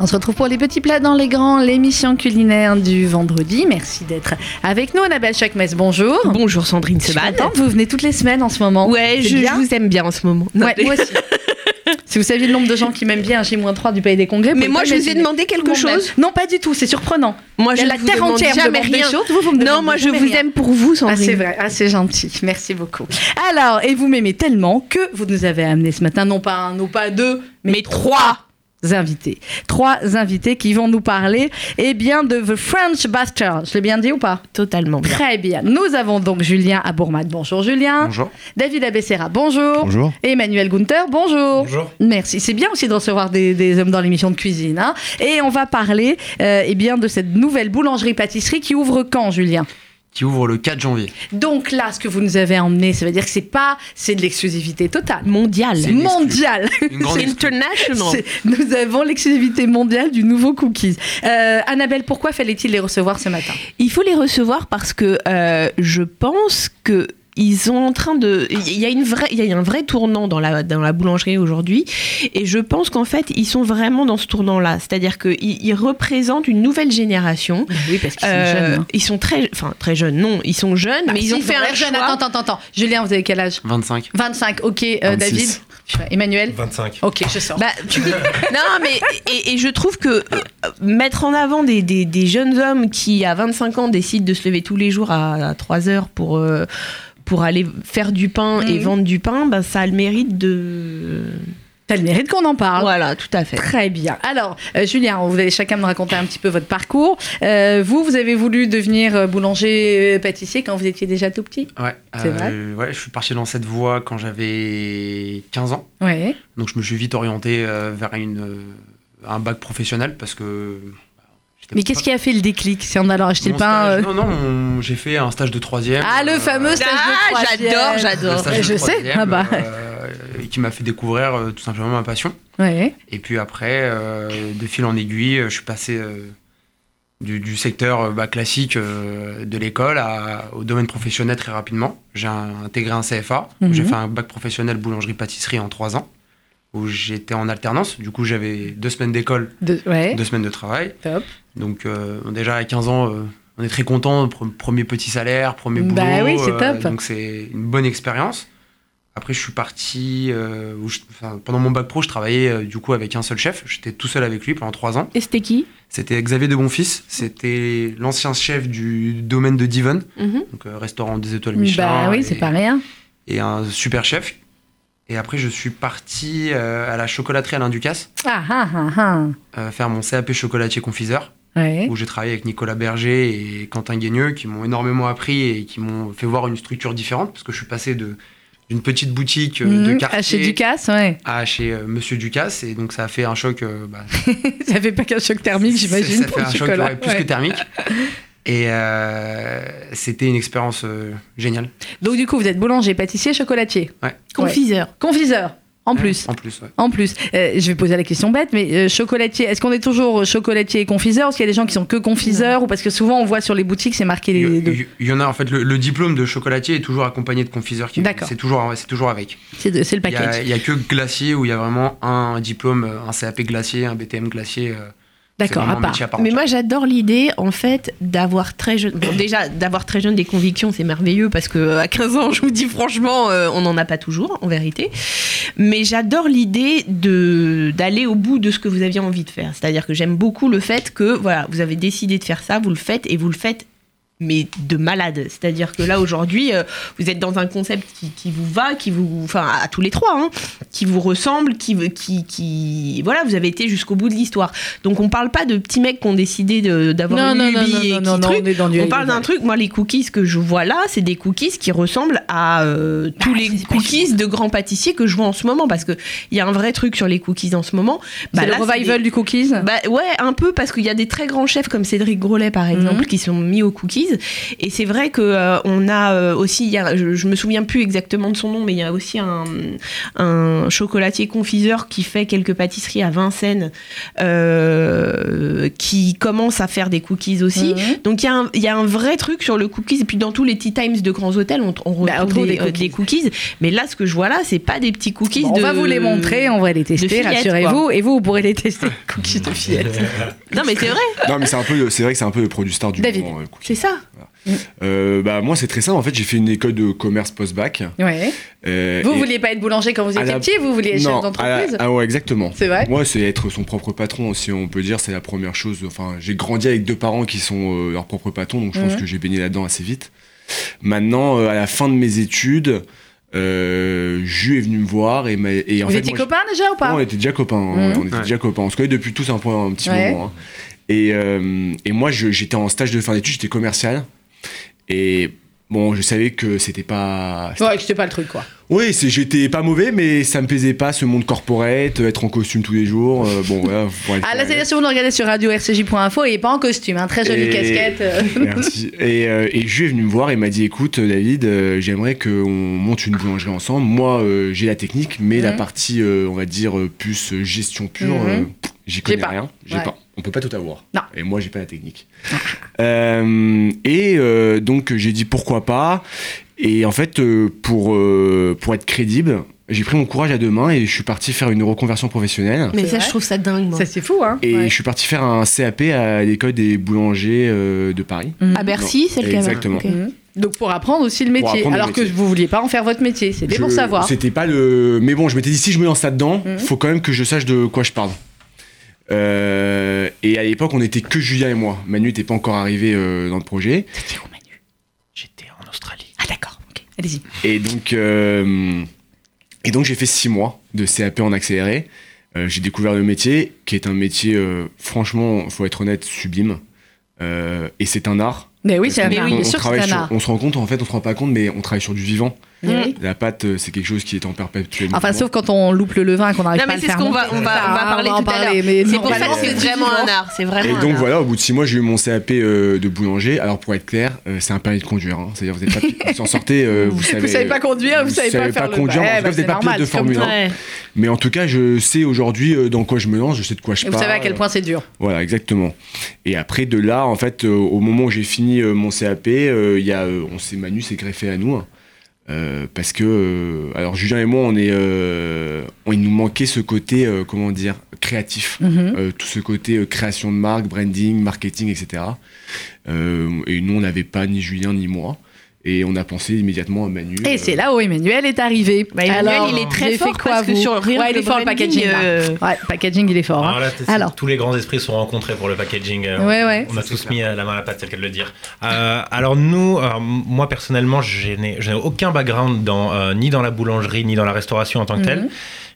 On se retrouve pour les petits plats dans les grands, l'émission culinaire du vendredi. Merci d'être avec nous, Annabelle Chakmes. Bonjour. Bonjour Sandrine contente, vous venez toutes les semaines en ce moment. Ouais, je, je vous aime bien en ce moment. Non, Ouais, moi aussi. si vous saviez le nombre de gens qui m'aiment bien J-3 du Pays des Congrès, Mais moi, je vous ai demandé quelque chose. Non, pas du tout, c'est surprenant. Moi, je la vous terre entière jamais rien. vous, vous me Non, moi, je vous rien. aime pour vous, Ah, Sandrine. c'est vrai, ah, c'est gentil, merci beaucoup. Alors, et vous m'aimez tellement que vous nous avez amené ce matin, non pas un, non pas deux, mais, Mais trois. Invités. Trois invités qui vont nous parler, eh bien, de The French Bastard. Je l'ai bien dit ou pas? Totalement bien. Très bien. Nous avons donc Julien Abourmad. Bonjour Julien. Bonjour. David Abessera. Bonjour. Bonjour. Et Emmanuel Gunther. Bonjour. Bonjour. Merci. C'est bien aussi de recevoir des, des hommes dans l'émission de cuisine. hein. Et on va parler euh, eh bien, de cette nouvelle boulangerie-pâtisserie qui ouvre quand, Julien? Qui ouvre le 4 janvier. Donc là, ce que vous nous avez emmené, ça veut dire que c'est pas, c'est de l'exclusivité totale. Mondial. C'est une exclu. Mondiale. Une grande. International. Nous avons l'exclusivité mondiale du nouveau cookies. Euh, Annabelle, pourquoi fallait-il les recevoir ce matin? Il faut les recevoir parce que euh, je pense que ils sont en train de. Il y a une vraie, il y a un vrai tournant dans la dans la boulangerie aujourd'hui, et je pense qu'en fait ils sont vraiment dans ce tournant-là. C'est-à-dire qu'ils ils représentent une nouvelle génération. Oui, parce qu'ils Euh, Ils sont très, enfin très jeunes. Non, ils sont jeunes, mais ils ont fait un Bah, jeune. choix. Attends, attends, attends. Julien, vous avez quel âge? 25. 25. Ok, euh, 26. David? Emmanuel? 25. Ok, je sors. Bah, tu- non, mais et, et je trouve que euh, mettre en avant des, des- des jeunes hommes qui, à 25 ans, décident de se lever tous les jours à, 3 heures pour, euh, pour aller faire du pain et Mhm. vendre du pain, bah, ça a le mérite de. T'as le mérite qu'on en parle. Voilà, tout à fait. Très bien. Alors, euh, Julien, vous allez chacun me raconter un petit peu votre parcours. Euh, vous, vous avez voulu devenir euh, boulanger-pâtissier quand vous étiez déjà tout petit? Ouais. C'est euh, Ouais, je suis parti dans cette voie quand j'avais 15 ans. Oui. Donc je me suis vite orienté euh, vers une, euh, un bac professionnel parce que. Mais qu'est-ce qui a fait le déclic C'est en allant acheter le pain stage- euh, Non, non, j'ai fait un stage de troisième. Ah, le euh, fameux stage de Ah, troisième. j'adore, j'adore. stage de Je sais. troisième, Ah bah. euh, et qui m'a fait découvrir euh, tout simplement ma passion. Ouais. Et puis après, euh, de fil en aiguille, je suis passé euh, du, du secteur bah, classique euh, de l'école au domaine professionnel très rapidement. J'ai intégré un CFA. Mhm. J'ai fait un bac professionnel boulangerie-pâtisserie en trois ans, où j'étais en alternance. Du coup, j'avais deux semaines d'école, De- ouais. deux semaines de travail. Top. Donc euh, déjà à 15 ans, euh, on est très content. Pre- Premier petit salaire, premier boulot. Bah oui, c'est euh, top. donc c'est une bonne expérience. Après, je suis parti. euh, où je- enfin, pendant mon bac pro, je travaillais euh, du coup avec un seul chef. J'étais tout seul avec lui pendant trois ans. Et c'était qui? C'était Xavier de Bonfils. C'était l'ancien chef du domaine de Divon, Mhm. donc euh, restaurant des étoiles Michelin. Bah oui, c'est pas rien. Et un super chef. Et après, je suis parti à la chocolaterie Alain Ducasse Ah ah ah ah. faire mon CAP chocolatier confiseur. Ouais. où j'ai travaillé avec Nicolas Berger et Quentin Guigneux qui m'ont énormément appris et qui m'ont fait voir une structure différente parce que je suis passé de d'une petite boutique euh, de Mmh, quartier Chez Ducasse, ouais. à chez euh, Monsieur Ducasse et donc ça a fait un choc euh, bah, Ça fait pas qu'un choc thermique, j'imagine. ça fait un choc ouais, plus Ouais. que thermique et euh, c'était une expérience euh, géniale Donc du coup, vous êtes boulanger, pâtissier, chocolatier. Confiseur. Confiseur, en plus. en plus ouais. En plus, Euh, je vais poser la question bête, mais euh, chocolatier, est-ce qu'on est toujours chocolatier et confiseur? Est-ce qu'il y a des gens qui sont que confiseurs? Ou parce que souvent on voit sur les boutiques, c'est marqué les il, deux. y- il y en a en fait le, le diplôme de chocolatier est toujours accompagné de confiseur qui D'accord. c'est toujours c'est toujours avec C'est le il y, a, package. il y a que glacier où il y a vraiment un diplôme euh, un CAP glacier un BTM glacier euh, D'accord, à part. Mais moi, j'adore l'idée, en fait, d'avoir très jeune. Bon, déjà, d'avoir très jeune des convictions, c'est merveilleux parce que à 15 ans, je vous dis franchement, euh, on n'en a pas toujours, en vérité. Mais j'adore l'idée de d'aller au bout de ce que vous aviez envie de faire. C'est-à-dire que j'aime beaucoup le fait que, voilà, vous avez décidé de faire ça, vous le faites et vous le faites. Mais de malade. C'est-à-dire que là, aujourd'hui, euh, vous êtes dans un concept qui, qui vous va, qui vous. Enfin, à tous les trois, hein, qui vous ressemble, qui, qui, qui. Voilà, vous avez été jusqu'au bout de l'histoire. Donc on parle pas de petits mecs qui ont décidé d'avoir une lubie non, et non, qui non, non, truc. on On parle d'un truc, moi les cookies que je vois là, c'est des cookies qui ressemblent à euh, tous les cookies de grands pâtissiers que je vois en ce moment parce que il y a un vrai truc sur les cookies en ce moment. Bah, c'est le revival des- du cookies Bah ouais, un peu parce qu'il y a des très grands chefs comme Cédric Grolet par exemple Mhm. qui sont mis aux cookies Et c'est vrai que euh, on a euh, aussi, il y a, je, je me souviens plus exactement de son nom, mais il y a aussi un, un chocolatier confiseur qui fait quelques pâtisseries à Vincennes, euh, qui commence à faire des cookies aussi. Mhm. Donc il y, a un- il y a un vrai truc sur le cookies. Et puis dans tous les tea times de grands hôtels, on, on Bah, retrouve trouve des, des euh, cookies. des cookies. Mais là, ce que je vois là, c'est pas des petits cookies. Bon, on va vous les montrer, on va les tester, rassurez-vous. Et vous, vous pourrez les tester, cookies de fillettes. Non, mais c'est vrai, Non, mais c'est un peu, c'est vrai que c'est un peu le produit star du David. moment. euh, c'est ça. Euh, bah moi c'est très simple. En fait, j'ai fait une école de commerce post-bac. Ouais. Euh, Vous et- vouliez pas être boulanger quand vous étiez la- petit, vous vouliez être chef la- d'entreprise Ah ouais, exactement. C'est vrai Moi, c'est être son propre patron, si on peut dire, c'est la première chose. Enfin, j'ai grandi avec deux parents qui sont euh, leurs propres patrons, donc je pense Mhm. que j'ai baigné là-dedans assez vite. Maintenant, euh, à la fin de mes études, euh, Ju est venu me voir et, m'a- et en Vous fait, étiez moi, copains déjà ou pas Non, on était déjà copains. hein, Mhm. On était Ouais. déjà copains. On se connaît depuis tous un, point, un petit Ouais. moment. hein. Et, euh, et moi, j'étais en stage de fin d'études, j'étais commercial. Et bon, je savais que c'était pas. Ouais, c'était pas le truc quoi. Oui, c'est- j'étais pas mauvais, mais ça me plaisait pas ce monde corporate, être en costume tous les jours. euh, bon, voilà. Ah là, si vous nous regardez sur radio rcj.info, il est pas en costume, hein, très jolie Et- casquette. Merci. Et, euh, et Ju est venu me voir et m'a dit écoute, David, euh, j'aimerais qu'on monte une boulangerie ensemble. Moi, euh, j'ai la technique, mais la Mhm. partie, euh, on va dire, plus gestion pure, Mhm. j'y connais pas. rien. J'ai Ouais. pas. On peut pas tout avoir. Non. Et moi, j'ai pas la technique. Et donc, j'ai dit pourquoi pas. Et en fait, euh, pour, euh, pour être crédible, j'ai pris mon courage à deux mains et je suis parti faire une reconversion professionnelle. Mais ça, vrai je trouve ça dingue, moi. Ça, c'est fou, hein Et Ouais. je suis parti faire un CAP à l'école des boulangers euh, de Paris. Mhm. À Bercy, c'est le cas. Exactement. Mhm. Donc pour apprendre aussi le métier, apprendre le alors que métier. vous vouliez pas en faire votre métier, c'était pour savoir. C'était pas le. Mais bon, je m'étais dit, si je me lance là-dedans, Mhm. faut quand même que je sache de quoi je parle. Euh, et à l'époque, on était que Julien et moi. Manu n'était pas encore arrivé euh, dans le projet. C'était où Manu? J'étais en Australie. Allez-y. Et donc, euh, et donc j'ai fait six mois de CAP en accéléré. Euh, j'ai découvert le métier, qui est un métier, euh, franchement, faut être honnête, sublime. Euh, et c'est un art. Mais oui, c'est un art, on, bien on travaille c'est un sur- art. on se rend compte, en fait, on se rend pas compte, mais on travaille sur du vivant. Mais oui. La pâte, euh, c'est quelque chose qui est en perpétuel Enfin, sauf quand on loupe le levain, qu'on n'arrive Non, pas à mais le c'est ce faire qu'on va, on va, Ça, on va parler en tout à parler, l'heure. mais C'est pour ça que c'est vraiment un art. C'est vraiment Et un donc art. voilà, au bout de six mois, j'ai eu mon CAP euh, de boulanger. Alors pour être clair, euh, c'est un permis de conduire. hein. C'est-à-dire vous êtes pas, vous en sortez, euh, vous savez. Vous savez pas conduire, vous, vous savez, pas, faire pas le conduire, en tout cas, bah, vous êtes c'est pas pilote de Formule tout. 1. Ouais. Mais en tout cas, je sais aujourd'hui dans quoi je me lance, je sais de quoi je Et vous parle. savez à quel point c'est dur. Voilà, exactement. Et après de là, en fait, au moment où j'ai fini mon CAP, il y a, on s'est Manu s'est greffé à nous. Euh, parce que, euh, alors Julien et moi, on est, euh, on, il nous manquait ce côté, euh, comment dire, créatif. Mhm. Euh, tout ce côté euh, création de marque, branding, marketing, etc. Euh, et nous, on n'avait pas ni Julien ni moi. Et on a pensé immédiatement à Manu. Et euh, c'est là où Emmanuel est arrivé. Bah, Emmanuel, Alors, il est très fort quoi, parce que sur rien Ouais, il est le fort le packaging. euh, Ouais, le packaging, il est fort. hein. Alors là, c'est- Alors. tous les grands esprits sont rencontrés pour le packaging. euh, Ouais, ouais. On a tous mis euh, la main à la pâte, c'est le cas de le dire. Euh, alors nous, euh, moi personnellement, je n'ai aucun background dans, euh, ni dans la boulangerie, ni dans la restauration en tant que telle.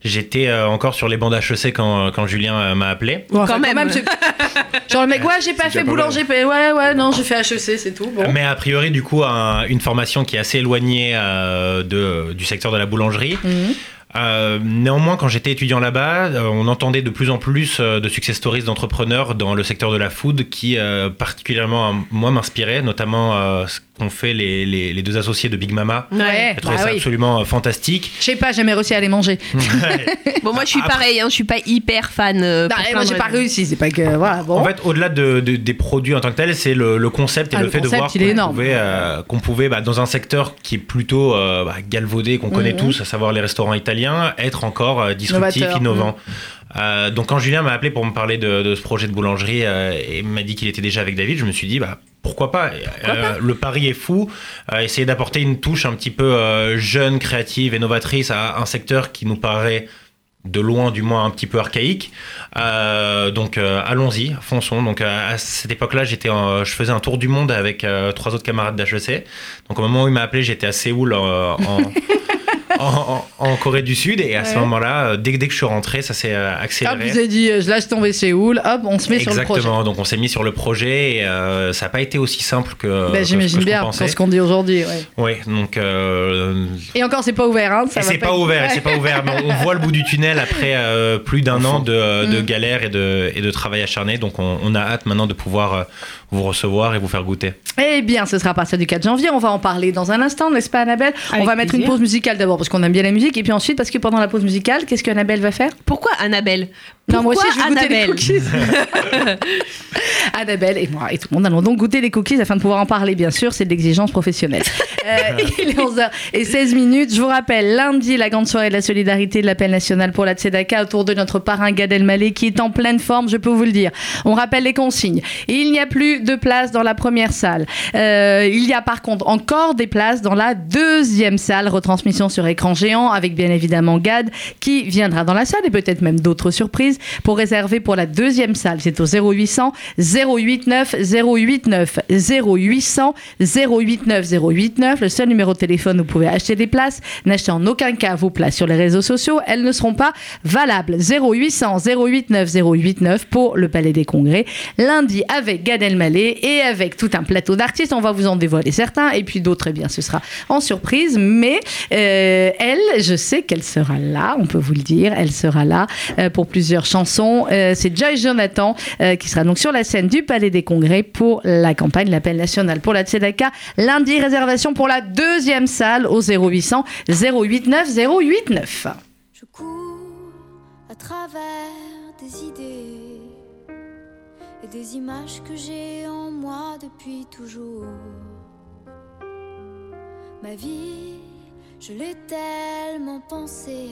J'étais euh, encore sur les bandes HEC quand, quand Julien euh, m'a appelé. Bon, enfin, Quand même. Genre le mec, ouais, j'ai pas fait boulanger, ouais, ouais, non, j'ai fait HEC, c'est tout. Bon. Mais a priori, du coup, un- une formation qui est assez éloignée euh, de, du secteur de la boulangerie. Mhm. Euh, néanmoins, quand j'étais étudiant là-bas, euh, on entendait de plus en plus euh, de success stories d'entrepreneurs dans le secteur de la food qui euh, particulièrement euh, moi m'inspiraient, notamment euh, qu'ont fait les, les- les deux associés de Big Mama. Ouais, J'ai trouvé bah ça oui. absolument euh, fantastique. Je sais pas, jamais réussi à aller manger. Bon, moi, je suis Après- pareil, hein, je suis pas hyper fan. euh, plein moi, j'ai pas réussi, c'est pas que. Voilà, bon. En fait, au-delà de, de- des produits en tant que tels, c'est le, le concept et Ah, le, le fait concept, de voir il est qu'on énorme. pouvait, euh, qu'on pouvait bah, dans un secteur qui est plutôt euh, bah, galvaudé, qu'on connaît Mhm. tous, à savoir les restaurants italiens, être encore euh, disruptif, Novateur. innovant. Euh, donc quand Julien m'a appelé pour me parler de, de ce projet de boulangerie euh, et m'a dit qu'il était déjà avec David, je me suis dit bah pourquoi pas, Euh, Le pari est fou. Euh, essayer d'apporter une touche un petit peu euh, jeune, créative, et novatrice à un secteur qui nous paraît de loin du moins un petit peu archaïque. Euh, donc euh, allons-y, fonçons. Donc euh, à cette époque-là, j'étais, en- je faisais un tour du monde avec euh, trois autres camarades d'HEC. Donc au moment où il m'a appelé, j'étais à Séoul euh, en, en, Corée du Sud. Et à ce moment-là, euh, dès, que- dès que je suis rentré, ça s'est euh, Hop, accéléré. vous avez dit, euh, je lâche tomber Séoul, hop, on se met sur le projet. Exactement, donc on s'est mis sur le projet et euh, ça n'a pas été aussi simple que. Ben, que- J'imagine bien, pensais. pour ce qu'on dit aujourd'hui. ouais. Oui, donc. euh, Et encore, c'est pas ouvert. Hein, ça c'est pas ouvert, et c'est pas ouvert, mais on voit le bout du tunnel après euh, plus d'un an de, de Mm. galère et de, et de travail acharné. Donc on, on a hâte maintenant de pouvoir vous recevoir et vous faire goûter. Eh bien, ce sera à partir du 4 janvier. On va en parler dans un instant, n'est-ce pas, Annabelle? On va mettre une pause musicale d'abord parce qu'on aime bien la musique, et puis ensuite parce que pendant la pause musicale, qu'est-ce qu'Annabelle va faire? Pourquoi Annabelle? Non, moi aussi, je vais goûter les Annabelle cookies. Annabelle et moi et tout le monde allons donc goûter les cookies afin de pouvoir en parler, bien sûr. C'est de l'exigence professionnelle. Euh, il est 11h16 minutes. Je vous rappelle, lundi, la grande soirée de la solidarité de l'appel national pour la Tzedaka autour de notre parrain Gad Elmaleh qui est en pleine forme, je peux vous le dire. On rappelle les consignes. Il n'y a plus de place dans la première salle. Euh, il y a par contre encore des places dans la deuxième salle. Retransmission sur écran géant avec bien évidemment Gad qui viendra dans la salle et peut-être même d'autres surprises pour réserver pour la deuxième salle. C'est au 0800 089 089 0800 089 089. Le seul numéro de téléphone où vous pouvez acheter des places. N'achetez en aucun cas vos places sur les réseaux sociaux. Elles ne seront pas valables. 0800 089 089 pour le Palais des Congrès. Lundi avec Gad Elmaleh et avec tout un plateau d'artistes. On va vous en dévoiler certains et puis d'autres, eh bien, ce sera en surprise. Mais euh, elle, je sais qu'elle sera là, on peut vous le dire. Elle sera là euh, pour plusieurs chansons. Euh, C'est Joy Jonathan euh, qui sera donc sur la scène du Palais des Congrès pour la campagne L'appel national pour la Tzedaka. Lundi, réservation pour la deuxième salle au 0800 089 089. Je cours à travers des idées et des images que j'ai en moi depuis toujours. Ma vie, je l'ai tellement pensée,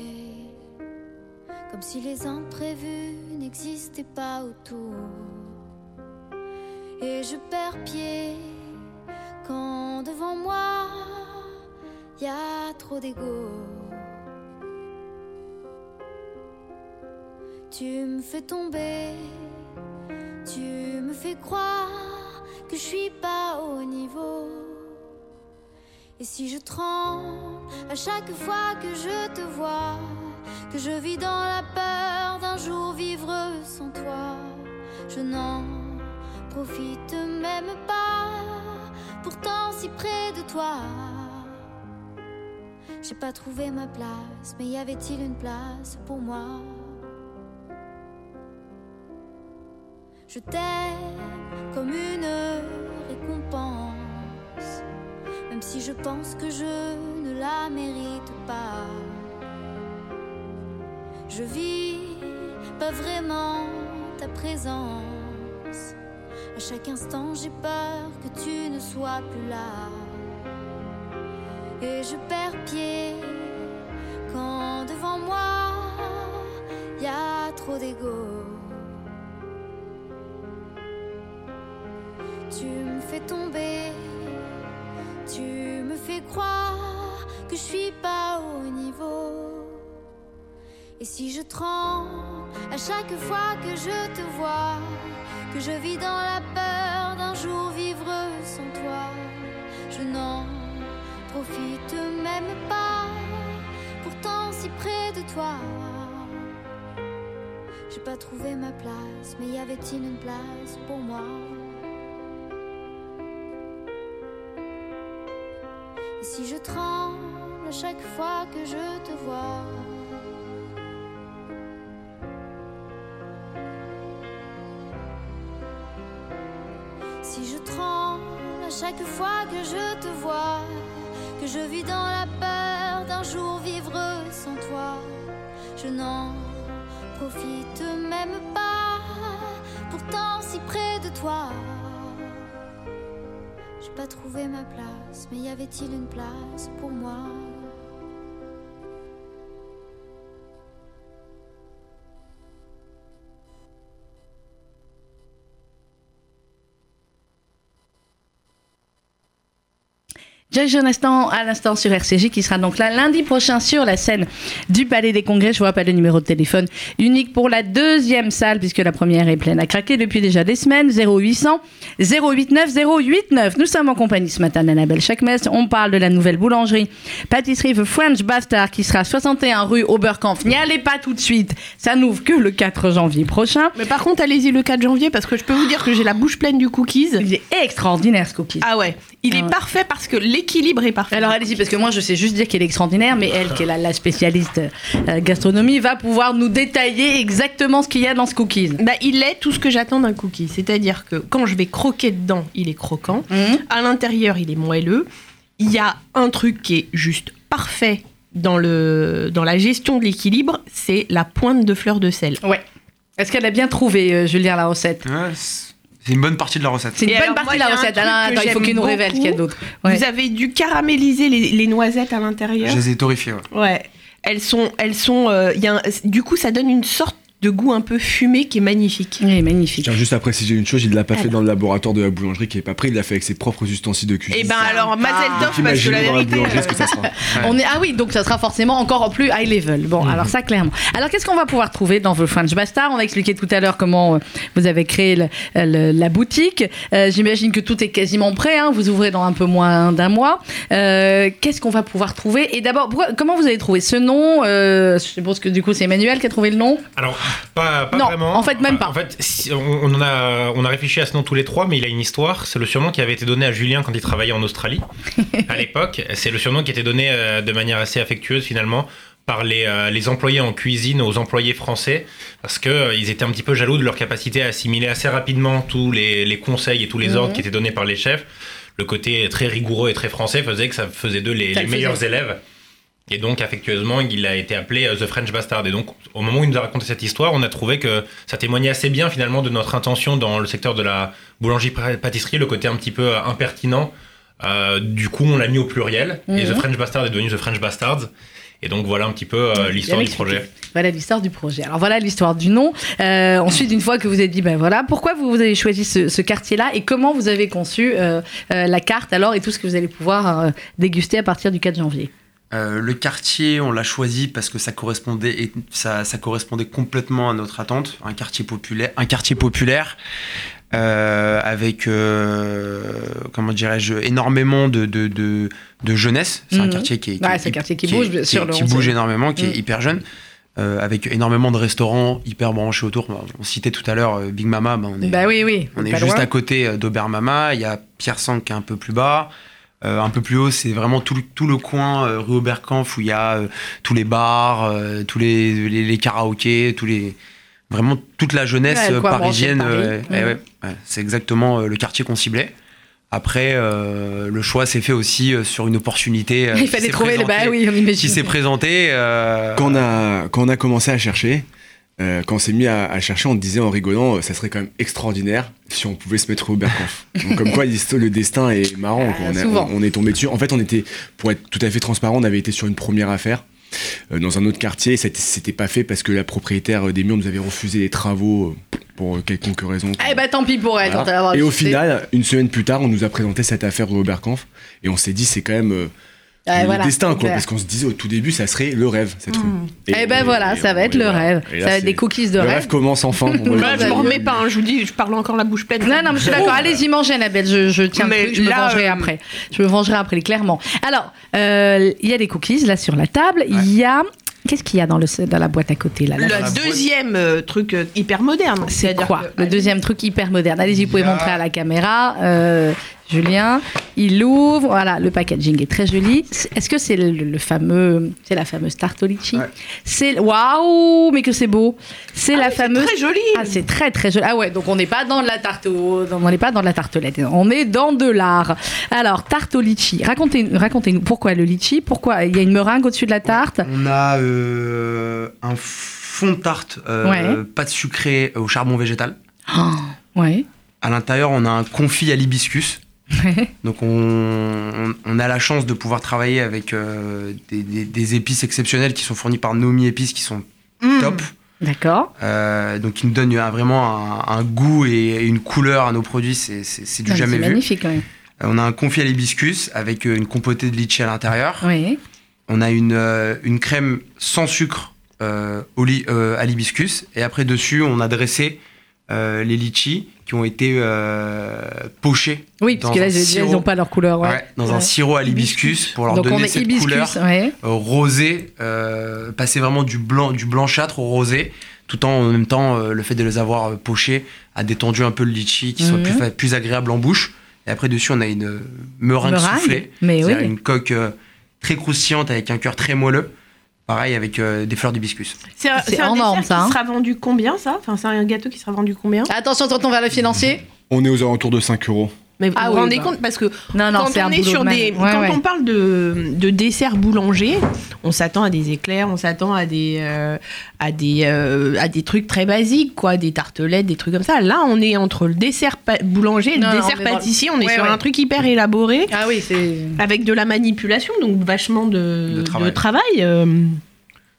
comme si les imprévus n'existaient pas autour. Et je perds pied quand devant moi y a trop d'ego. Tu me fais tomber, tu me fais croire que je suis pas au niveau. Et si je tremble à chaque fois que je te vois, que je vis dans la peur d'un jour vivre sans toi, je n'en profite même pas, pourtant si près de toi. J'ai pas trouvé ma place, mais y avait-il une place pour moi? Je t'aime comme une récompense, même si je pense que je ne la mérite pas. Je vis pas vraiment ta présence. À chaque instant, j'ai peur que tu ne sois plus là. Et je perds pied quand devant moi y a trop d'ego. Tu me fais tomber, tu me fais croire que je suis pas au niveau. Et si je tremble à chaque fois que je te vois, que je vis dans la peur d'un jour vivre sans toi, je n'en profite même pas, pourtant si près de toi. J'ai pas trouvé ma place, mais y avait-il une place pour moi? Si je tremble chaque fois que je te vois. Si je tremble chaque fois que je te vois Que je vis dans la peur d'un jour vivre sans toi Je n'en profite même pas Pourtant si près de toi pas trouvé ma place, mais y avait-il une place pour moi? Judge Jonathan à l'instant sur RCJ qui sera donc là lundi prochain sur la scène du Palais des Congrès. Je vous rappelle le numéro de téléphone unique pour la deuxième salle puisque la première est pleine à craquer depuis déjà des semaines. 0800 089 089. Nous sommes en compagnie ce matin d'Annabelle Chakmes. On parle de la nouvelle boulangerie pâtisserie The French Bastard qui sera 61 rue Oberkampf. N'y allez pas tout de suite. Ça n'ouvre que le 4 janvier prochain. Mais par contre, allez-y le 4 janvier parce que je peux vous dire que j'ai la bouche pleine du cookies. Il est extraordinaire ce cookie. Ah ouais, il Ah est ouais. parfait parce que l'équilibre est parfait. Alors allez-y, parce que moi je sais juste dire qu'elle est extraordinaire, mais elle, qui est la, la spécialiste euh, gastronomie, va pouvoir nous détailler exactement ce qu'il y a dans ce cookies. Bah, il est tout ce que j'attends d'un cookie. C'est-à-dire que quand je vais croquer dedans, il est croquant. Mhm. À l'intérieur, il est moelleux. Il y a un truc qui est juste parfait dans, le, dans la gestion de l'équilibre, c'est la pointe de fleur de sel. Ouais. Est-ce qu'elle a bien trouvé, euh, Julien, la recette? Ouais, c'est une bonne partie de la recette. C'est une Et bonne alors, partie moi, de la un recette. truc Alors, que attends, il faut j'aime qu'il nous révèle ce qu'il y a beaucoup. d'autre. Ouais. Vous avez dû caraméliser les, les noisettes à l'intérieur Je les ai torréfiées, ouais. Ouais. Elles sont, elles sont, euh, il y a un- du coup, ça donne une sorte de goût un peu fumé qui est magnifique. Oui, magnifique. Tiens, juste à préciser une chose, il ne l'a pas fait dans le laboratoire de la boulangerie qui est pas prêt, il l'a fait avec ses propres ustensiles de cuisine. Et ben alors, Mazel Tov, parce que la dans la vérité. ce que ça sera. On est, ah oui, donc ça sera forcément encore plus high level. Bon, alors ça, clairement. Alors, qu'est-ce qu'on va pouvoir trouver dans The French Bastard On a expliqué tout à l'heure comment euh, vous avez créé le- le- la boutique. Euh, J'imagine que tout est quasiment prêt. hein. Vous ouvrez dans un peu moins d'un mois. Euh, qu'est-ce qu'on va pouvoir trouver? Et d'abord, pourquoi- comment vous avez trouvé ce nom Euh, Je suppose que du coup, c'est Emmanuel qui a trouvé le nom? Alors, pas, pas Non, vraiment. en fait, même Enfin, pas. En fait, on, a, on a réfléchi à ce nom tous les trois, mais il a une histoire. C'est le surnom qui avait été donné à Julien quand il travaillait en Australie à l'époque. C'est le surnom qui était donné euh, de manière assez affectueuse finalement par les, euh, les employés en cuisine aux employés français parce que euh, ils étaient un petit peu jaloux de leur capacité à assimiler assez rapidement tous les, les conseils et tous les Mhm. ordres qui étaient donnés par les chefs. Le côté très rigoureux et très français faisait que ça faisait d'eux les, les le meilleurs élèves. Et donc, affectueusement, il a été appelé euh, The French Bastard. Et donc, au moment où il nous a raconté cette histoire, on a trouvé que ça témoignait assez bien, finalement, de notre intention dans le secteur de la boulangerie-pâtisserie, le côté un petit peu euh, impertinent. Euh, du coup, on l'a mis au pluriel. Et Mhm. The French Bastard est devenu The French Bastards. Et donc, voilà un petit peu euh, l'histoire du projet. Voilà l'histoire du projet. Alors voilà l'histoire du nom. Euh, ensuite, une fois que vous avez dit, ben voilà, pourquoi vous, vous avez choisi ce, ce quartier-là et comment vous avez conçu euh, la carte alors et tout ce que vous allez pouvoir déguster à partir du 4 janvier? Euh, le quartier, on l'a choisi parce que ça correspondait, et ça, ça correspondait complètement à notre attente. Un quartier populaire, un quartier populaire euh, avec, euh, comment dirais-je, énormément de, de, de, de jeunesse. C'est un Mhm. quartier qui est, qui Ouais, est- c'est un quartier qui est- bouge, bien sûr, le qui 11e. bouge énormément, qui Mhm. est hyper jeune. euh, avec énormément de restaurants hyper branchés autour. On citait tout à l'heure Big Mama. bah, on est, Bah oui, oui. on est juste loin. à côté euh, d'Aubert Mama. Il y a Pierre Sang qui est un peu plus bas. Euh, un peu plus haut, c'est vraiment tout le, tout le coin euh, rue Oberkampf où il y a euh, tous les bars, euh, tous les, les, les karaokés, tous les vraiment toute la jeunesse Ouais, euh, parisienne. Mhm. ouais, ouais, c'est exactement euh, le quartier qu'on ciblait. Après, euh, le choix s'est fait aussi euh, sur une opportunité. euh, Il qui fallait s'est trouver le. présentée- Bah oui, on imagine. Qui s'est présenté. euh, Quand on a, quand on a commencé à chercher, euh, quand on s'est mis à, à chercher, on disait en rigolant, euh, ça serait quand même extraordinaire si on pouvait se mettre au Berkanf. Donc comme quoi le destin est marrant. quoi. Ah, on, est- souvent. on- on est tombé dessus. En fait, on était, pour être tout à fait transparent, on avait été sur une première affaire euh, dans un autre quartier. C'était pas fait parce que la propriétaire euh, des murs nous avait refusé les travaux euh, pour euh, quelconque raison. Eh ben tant pis pour elle. Voilà. quand Et au final, une semaine plus tard, on nous a présenté cette affaire au Oberkampf et on s'est dit c'est quand même euh, Ouais, le voilà, destin quoi, parce qu'on se disait au tout début ça serait le rêve cette rue. Eh ben et- voilà, et ça va être et le rêve. Et Ça là, va être des cookies de Le rêve. rêve commence enfin. Bah, je m'en remets pas, hein, je vous dis, je parle encore la bouche pleine. Non, non, mais je suis d'accord. Allez-y, mangez, Annabelle. Je, je tiens le Mais truc, je me là, vengerai euh, après. Je me vengerai après, clairement. Alors, euh, il y a des cookies là sur la table. Il y a. Qu'est-ce qu'il y a dans, le, dans la boîte à côté là, là Le deuxième euh, truc euh, hyper moderne. C'est c'est-à-dire quoi que- Le deuxième truc hyper moderne? Allez-y, vous pouvez a- montrer à la caméra. Euh, Julien, il ouvre. Voilà, le packaging est très joli. Est-ce que c'est le, le fameux, c'est la fameuse tarte au litchi Ouais. C'est waouh, mais que c'est beau. C'est Ah la oui, c'est fameuse. Très joli. Ah, c'est très très joli. Ah ouais, donc on n'est pas dans de la tarte on n'est pas dans de la tartelette, on est dans de l'art. Alors, tarte au litchi. Racontez, racontez-nous pourquoi le litchi Pourquoi il y a une meringue au-dessus de la tarte On a euh, un fond de tarte, euh, Ouais. pâte sucrée au charbon végétal. Oh, Ouais. À l'intérieur, on a un confit à l'hibiscus. Donc, on, on- on a la chance de pouvoir travailler avec euh, des, des- des épices exceptionnelles qui sont fournies par Nomi Épices qui sont Mmh. top. D'accord. Euh, donc, qui nous donnent un- vraiment un, un goût et une couleur à nos produits. C'est du Non, jamais C'est vu. magnifique quand même. Euh, on a un confit à l'hibiscus avec euh, une compotée de litchi à l'intérieur. Oui. On a une, euh, une crème sans sucre euh, au euh, à l'hibiscus. Et après, dessus, on a dressé euh, les litchis qui ont été euh, pochés. Oui, parce dans que là, ils n'ont pas leur couleur. Ouais. Ouais, dans un sirop à l'hibiscus pour leur Donc on donner cette hibiscus. couleur euh, rosé, euh, passer vraiment du blanc, du blanchâtre au rosé, tout en, en même temps le fait de les avoir pochés a détendu un peu le litchi, qui soit Mhm. plus, fa- plus agréable en bouche. Et après dessus on a une meringue, Meringue, soufflée, mais oui. c'est-à-dire une coque très croustillante avec un cœur très moelleux, pareil avec euh, des fleurs d'hibiscus. C'est un, un en norme, dessert ça, hein. qui sera vendu combien, ça? Enfin, c'est un gâteau qui sera vendu combien? Attention, tonton vers le financier. On est aux alentours de 5 euros. Mais vous Ah vous oui, rendez bah. compte Parce que Non, non, quand on est sur de des. Ouais, quand ouais. on parle de, de desserts boulangers, on s'attend à des éclairs, on s'attend à des euh, à des euh, à des trucs très basiques, quoi, des tartelettes, des trucs comme ça. Là, on est entre le dessert boulanger et le Non, dessert on est dans- pâtissier. On est Ouais, sur ouais. un truc hyper élaboré. Ah oui, c'est. Avec de la manipulation, donc vachement de, De travail. de travail, euh.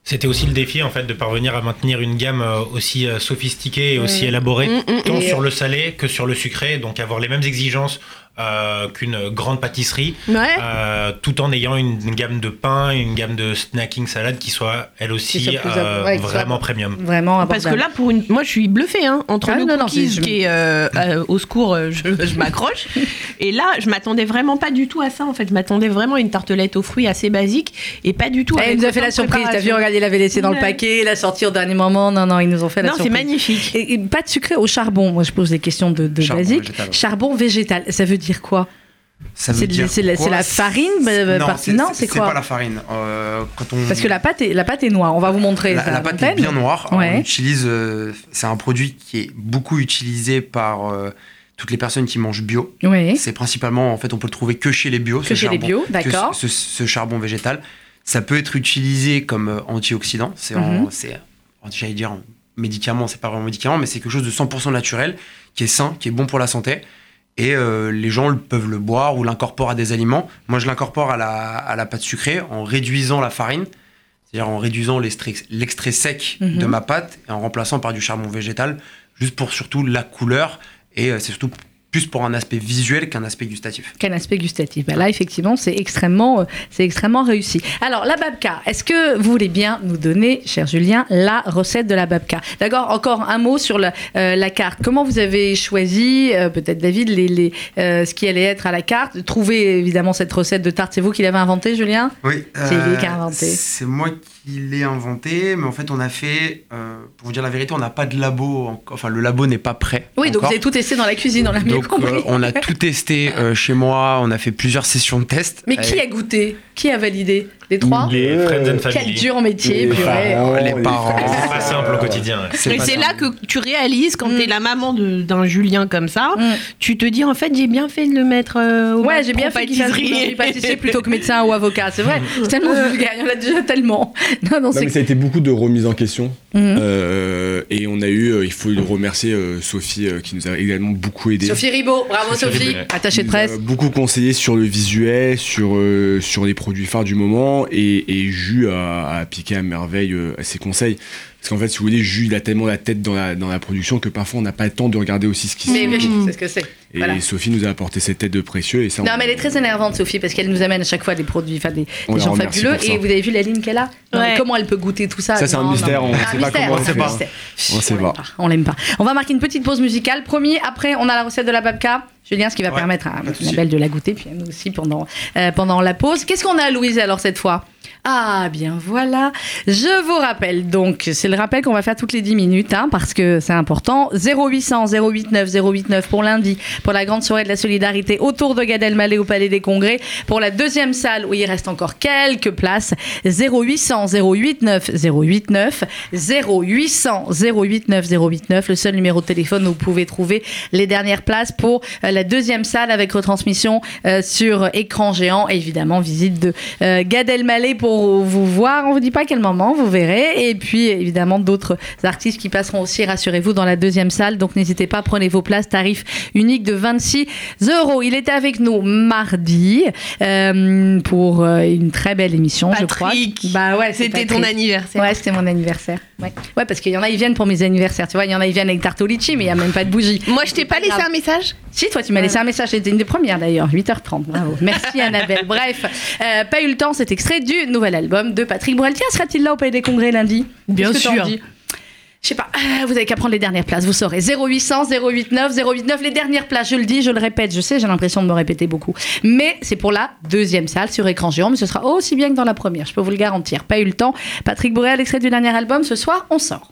C'était aussi le défi en fait de parvenir à maintenir une gamme euh, aussi euh, sophistiquée et aussi élaborée, Mm, mm, tant Et, sur le salé que sur le sucré, donc avoir les mêmes exigences euh, qu'une grande pâtisserie, Ouais. euh, tout en ayant une, une gamme de pain, une gamme de snacking salade qui soit elle aussi euh, ouais, vraiment premium. Vraiment Parce que là, pour une, moi, je suis bluffée hein, entre Ah, le non, non, cookies je- qui est euh, euh, au secours, je, je m'accroche, et là, je m'attendais vraiment pas du tout à ça. En fait, je m'attendais vraiment à une tartelette aux fruits assez basique et pas du tout. Eh, avec il nous a fait la surprise. T'as vu, regarde, il avait laissé dans le paquet, il a sorti au dernier moment. Non, non, ils nous ont fait la Non, c'est surprise. magnifique. Et, et pas de sucré au charbon. Moi, je pose des questions de, de Charbon basique. végétal. Charbon végétal, ça veut dire quoi Ça veut dire c'est la- quoi c'est la farine, bah, Non, c'est non, c'est- quoi pas la farine. Euh, quand on... Parce que la pâte est, la pâte est noire. On va vous montrer La, pâte est bien noire. Ouais. On utilise, euh, c'est un produit qui est beaucoup utilisé par euh, toutes les personnes qui mangent bio. Oui. C'est principalement, en fait, on peut le trouver que chez les bio. Que ce chez les charbon- bio, que d'accord. Ce, ce charbon végétal, ça peut être utilisé comme euh, antioxydant. C'est, en- j'allais dire, médicament. C'est pas vraiment médicament, mais c'est quelque chose de 100% naturel, qui est sain, qui est bon pour la santé. Et euh, les gens peuvent le boire ou l'incorporent à des aliments. Moi, je l'incorpore à la, à la pâte sucrée en réduisant la farine, c'est-à-dire en réduisant l'extrait, l'extrait sec Mhm. de ma pâte et en remplaçant par du charbon végétal, juste pour surtout la couleur. Et euh, c'est surtout plus pour un aspect visuel qu'un aspect gustatif. Quel aspect gustatif bah Là, effectivement, c'est extrêmement, euh, c'est extrêmement réussi. Alors, la babka, est-ce que vous voulez bien nous donner, cher Julien, la recette de la babka? D'accord, encore un mot sur la, euh, la carte. Comment vous avez choisi, euh, peut-être David, les, les, euh, ce qui allait être à la carte? Trouver évidemment cette recette de tarte, c'est vous qui l'avez inventée, Julien? Oui, C'est lui qui a inventé. C'est moi qui l'ai inventé, mais en fait, on a fait, euh, pour vous dire la vérité, on n'a pas de labo, en- enfin, le labo n'est pas prêt. Oui, donc vous avez tout testé dans la cuisine, on l'a bien Donc, compris. euh, on a tout testé euh, chez moi, on a fait plusieurs sessions de tests. Mais qui a goûté? Qui a validé? Les trois Les Friends and Quel Family. dur métier, Les purée. parents, les parents. C'est pas simple au quotidien. C'est Et c'est là que tu réalises quand Mm. t'es la maman de- d'un Julien comme ça, Mm. tu te dis en fait j'ai bien fait de le mettre euh, au Ouais, j'ai bien fait qu'il fasse pâtissier plutôt que médecin ou avocat. C'est vrai, c'est tellement vulgaire, il y en a déjà tellement. Non, non, Non, c'est mais ça a été beaucoup de remises en question. Mhm. Euh, et on a eu, euh, il faut le remercier, euh, Sophie, euh, qui nous a également beaucoup aidé. Sophie Ribaud, bravo Sophie attachée de Il nous a presse. beaucoup conseillé sur le visuel, sur, euh, sur les produits phares du moment, et, et Jus a, a appliqué à merveille euh, ses conseils. Parce qu'en fait, si vous voulez, il a tellement la tête dans la, dans la production que parfois on n'a pas le temps de regarder aussi ce qui se Mais fait. oui, c'est ce que c'est. Et voilà. Sophie nous a apporté cette aide de précieux. Et ça, Non, on- mais elle est très énervante, Sophie, parce qu'elle nous amène à chaque fois des produits, enfin des, gens fabuleux. Et vous avez vu la ligne qu'elle a? Non, Ouais. mais Comment elle peut goûter tout ça? Ça, c'est un mystère, non. on Un sait pas comment on sait pas. On sait l'aime pas. pas. On l'aime pas. On va marquer une petite pause musicale, promis. Après, on a la recette de la babka. Julien, ce qui va Ouais, permettre à. Annabelle de la goûter, puis à nous aussi pendant, euh, pendant la pause. Qu'est-ce qu'on a, Louise, alors, cette fois? Ah, bien voilà. Je vous rappelle, donc, c'est le rappel qu'on va faire toutes les 10 minutes, hein, parce que c'est important. 0800 089 089 pour lundi, pour la grande soirée de la solidarité autour de Gad Elmaleh au Palais des Congrès. Pour la deuxième salle, où il reste encore quelques places, 0800 089 089 0800 089 089, le seul numéro de téléphone où vous pouvez trouver les dernières places pour euh, la deuxième salle avec retransmission euh, sur écran géant et évidemment visite de euh, Gad Elmaleh pour vous voir. On vous dit pas à quel moment, vous verrez. Et puis évidemment d'autres artistes qui passeront aussi, rassurez-vous, dans la deuxième salle. Donc n'hésitez pas, prenez vos places, tarif unique de 26 euros. Il était avec nous mardi euh, pour euh, une très belle émission, je crois. Patrick, Bah ouais, C'était ton Patrick. anniversaire. Ouais, c'était mon anniversaire. Ouais. ouais, parce qu'il y en a, ils viennent pour mes anniversaires. Tu vois, il y en a, ils viennent avec tarte au litchi, mais il n'y a même pas de bougie. Moi, je t'ai pas laissé grave. un message Si, toi, tu m'as laissé un message. C'était une des premières d'ailleurs, 8h30. Bravo. Merci, Annabelle. Bref, euh, pas eu le temps, cet extrait du nouvel album de Patrick Bruel. Tiens, sera-t-il là au Palais des Congrès lundi? Bien sûr. Je sais pas, euh, vous avez qu'à prendre les dernières places, vous saurez. 0800, 089, 089, les dernières places, je le dis, je le répète, je sais, j'ai l'impression de me répéter beaucoup. Mais c'est pour la deuxième salle sur écran géant, mais ce sera aussi bien que dans la première, je peux vous le garantir. Pas eu le temps. Patrick Bruel, extrait du dernier album, ce soir, on sort.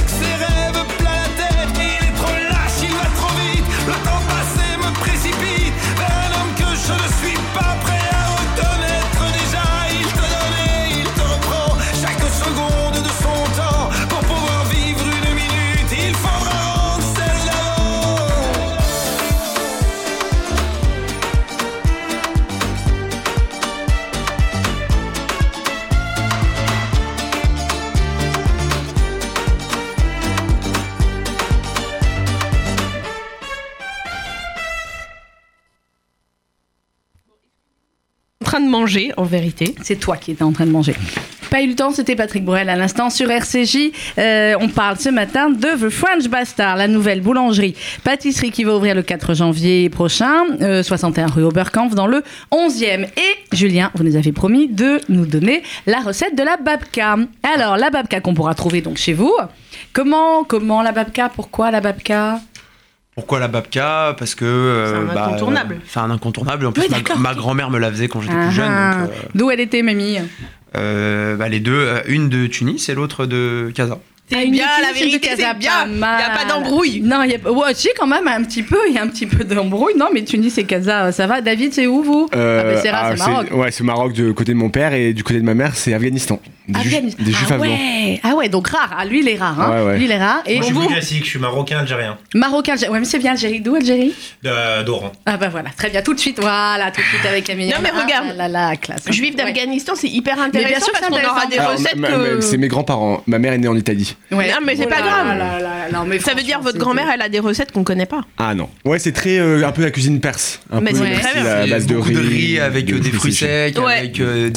manger, en vérité. C'est toi qui étais en train de manger. Pas eu le temps, c'était Patrick Bruel à l'instant sur RCJ. Euh, on parle ce matin de The French Bastard, la nouvelle boulangerie pâtisserie qui va ouvrir le 4 janvier prochain, euh, 61 rue Oberkampf dans le 11e. Et Julien, vous nous avez promis de nous donner la recette de la babka. Alors la babka qu'on pourra trouver donc chez vous. Comment comment la babka? Pourquoi la babka? Pourquoi la babka? Parce que. euh, C'est un incontournable. euh, C'est un incontournable. En plus, Oui, ma, grand-mère me la faisait quand j'étais Ah, plus jeune. donc, euh, D'où elle était, mamie? euh, bah, les deux, euh, une de Tunis et l'autre de Casa. Ah, une bien, la vérité, c'est bien. pas Il n'y a pas d'embrouille. Non, il y a ouais, si, quand même un petit peu, il y a un petit peu d'embrouille. Non, mais Tunis et Casa, ça va. David, c'est où vous? Euh, Ah, ben, c'est rare, ah, c'est Maroc. Ouais, c'est Maroc du côté de mon père et du côté de ma mère, c'est Afghanistan. Des, des juifs ah afghans. ouais. ah ouais, donc rare. Ah, lui, il est rare. Hein. Ouais, ouais. Lui, il est rare. Et Moi, je suis plus classique, je suis marocain, algérien. Marocain, Algérie. Ouais, mais c'est bien Algérie. D'où Algérie D'Oran. Ah bah voilà, très bien. Tout de suite, voilà, tout de suite avec Camille. Non, mais Ah, regarde. là, là, classe. Juif Ouais. d'Afghanistan, c'est hyper intéressant bien sûr, parce qu'on aura des Alors, recettes que. C'est mes grands-parents. Ma mère est née en Italie. Ouais. Non, mais c'est Oh pas grave. là là là, non, mais Ça veut dire votre grand-mère, elle a des recettes qu'on connaît pas. Ah non. Ouais, c'est très euh, un peu la cuisine perse. Un Mais peu à C'est base de riz, avec euh, des fruits secs, avec des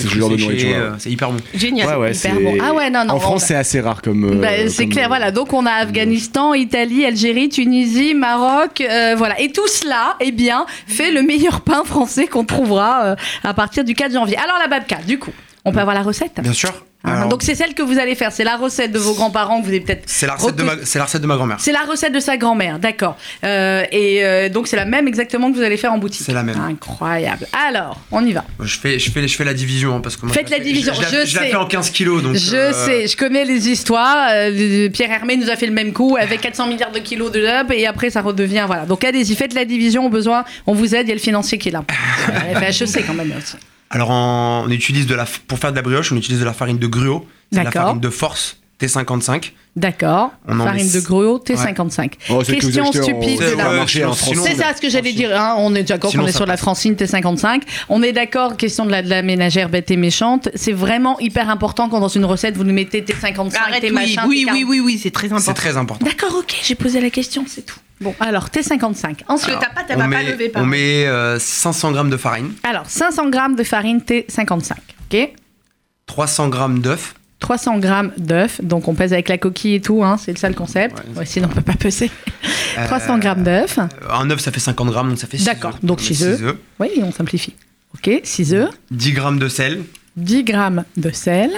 C'est hyper bon. Génial. Ouais, ouais, hyper c'est. bon. Ah ouais, non, non, En France, c'est assez rare comme. euh, Bah, c'est comme- clair, voilà. Donc on a Afghanistan, Italie, Algérie, Tunisie, Maroc, euh, voilà. Et tout cela, eh bien, fait le meilleur pain français qu'on trouvera euh, à partir du 4 janvier. Alors la babka, du coup, on peut avoir la recette Bien sûr. Ah, Alors, Donc c'est celle que vous allez faire, c'est la recette de vos grands-parents que vous avez peut-être. c'est la recette de ma, c'est la recette de ma grand-mère. C'est la recette de sa grand-mère, d'accord. Euh, et euh, donc c'est la même exactement que vous allez faire en boutique. C'est la même. Incroyable. Alors, on y va. Je fais, je fais, je fais la division hein, parce que moi, Faites la division, Je, je je la- je la sais. fais en 15 kilos donc. Je euh, sais, je connais les histoires. Pierre Hermé nous a fait le même coup avec 400 milliards de kilos de up et après ça redevient voilà. Donc allez-y, faites la division au besoin. On vous aide, il y a le financier qui est là. Elle fait HEC quand même aussi. Alors en- on utilise de la, pour faire de la brioche, on utilise de la farine de gruau. C'est de la farine de force T55. D'accord. Farine de gruau T55. Oh, c'est que vous Question stupide C'est- de la ouais, marché sinon- en sinon- France. C'est ça ce que j'allais dire. hein. On est d'accord qu'on est sur la. Francine T55. On est d'accord, question de la, de la ménagère bête et méchante. C'est vraiment hyper important quand dans une recette vous nous mettez T55, Arrête, T oui, machin. oui, T40. oui, oui, oui, c'est très C'est important. très important. D'accord, ok, j'ai posé la question, c'est tout. Bon, alors T55. Parce Ensuite, que ta pâte, elle on va pas met, lever on met euh, 500 g de farine, alors 500 g de farine T55. Ok? 300 g d'œufs, 300 g d'œufs, donc on pèse avec la coquille et tout, hein, c'est ça le concept. Ouais, Ouais, sinon on peut pas peser. 300 g d'œufs. Euh, Un œuf ça fait 50 g donc ça fait 6 D'accord, donc six œufs. Oui, on simplifie. Ok, 6 œufs, 10 g de sel, 10 g de sel,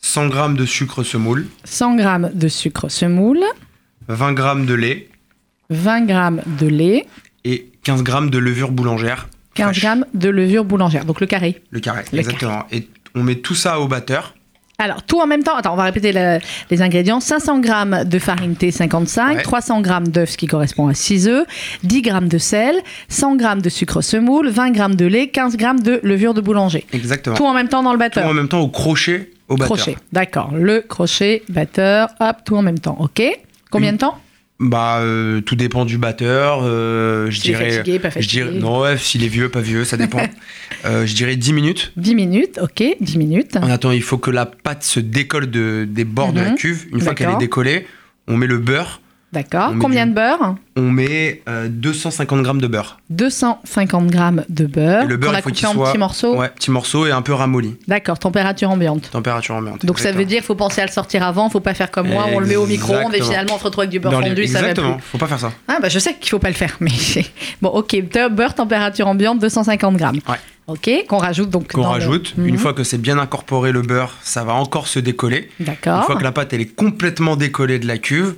100 g de sucre semoule, 100 g de sucre semoule, 20 g de lait 20 g de lait, et 15 g de levure boulangère. 15 fraîche. g de levure boulangère, donc le carré. Le carré, Le exactement. Et on met tout ça au batteur. Alors, tout en même temps, attends, on va répéter le- les ingrédients. 500 g de farine T55, Ouais. 300 g d'œufs, ce qui correspond à 6 œufs, 10 g de sel, 100 g de sucre semoule, 20 g de lait, 15 g de levure de boulanger. Exactement. Tout en même temps dans le Tout batteur. en même temps au crochet au batteur. Crochet, d'accord. Le crochet, batteur, hop, tout en même temps. Ok Combien de temps? Bah, euh, tout dépend du batteur. euh, je dirais. fatigué, pas je fatigué. dirais non, ouais, s'il est vieux, pas vieux, ça dépend. Euh, je dirais 10 minutes. 10 minutes, ok, 10 minutes. En attendant, il faut que la pâte se décolle de, des bords de la Mhm. cuve. Une fois qu'elle est décollée, on met le beurre. D'accord. Combien du- de beurre On met euh, 250 grammes de beurre. 250 g de beurre. Et le beurre, il faut qu'il en soit- petits morceaux. Ouais, petits morceaux et un peu ramolli. D'accord, température ambiante. Température ambiante. Donc ça veut dire qu'il faut penser à le sortir avant, faut pas faire comme moi, on le met au micro-ondes et finalement on se retrouve avec du beurre Dans les- fondu, ça va Exactement, faut pas faire ça. Ah bah je sais qu'il faut pas le faire, mais bon ok, beurre température ambiante 250 grammes. Ouais. Ok, qu'on rajoute donc. Qu'on le- rajoute. Mhm. Une fois que c'est bien incorporé le beurre, ça va encore se décoller. Une D'accord. fois que la pâte elle est complètement décollée de la cuve,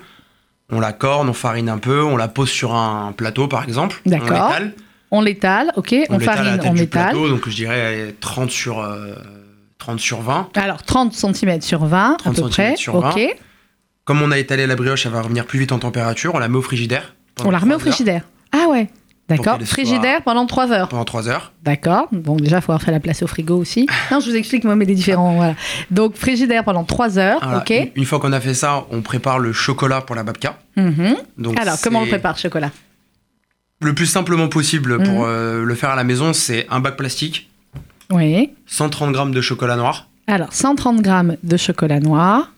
on la corne, on farine un peu, on la pose sur un plateau par exemple. D'accord. On l'étale. On l'étale, ok, on, l'étale à la farine, tête on du étale. plateau, donc je dirais 30 sur, euh, 30 sur 20. Alors 30 cm sur 20 à 30 peu près. sur ok. 20. Comme on a étalé la brioche, elle va revenir plus vite en température. On la met au frigidaire. On la remet au frigidaire. Ah ouais. D'accord. Frigidaire pendant 3 heures. Pendant 3 heures. D'accord. Bon, déjà, il faut avoir fait la place au frigo aussi. Non, je vous explique, moi, mais des différents. Voilà. Donc, frigidaire pendant 3 heures. Voilà. Ok. Une, une fois qu'on a fait ça, on prépare le chocolat pour la babka. Mhm. Donc Alors, comment on le prépare, chocolat? Le plus simplement possible pour euh, le faire à la maison, c'est un bac plastique, Oui. 130 grammes de chocolat noir, Alors, 130 grammes de chocolat noir,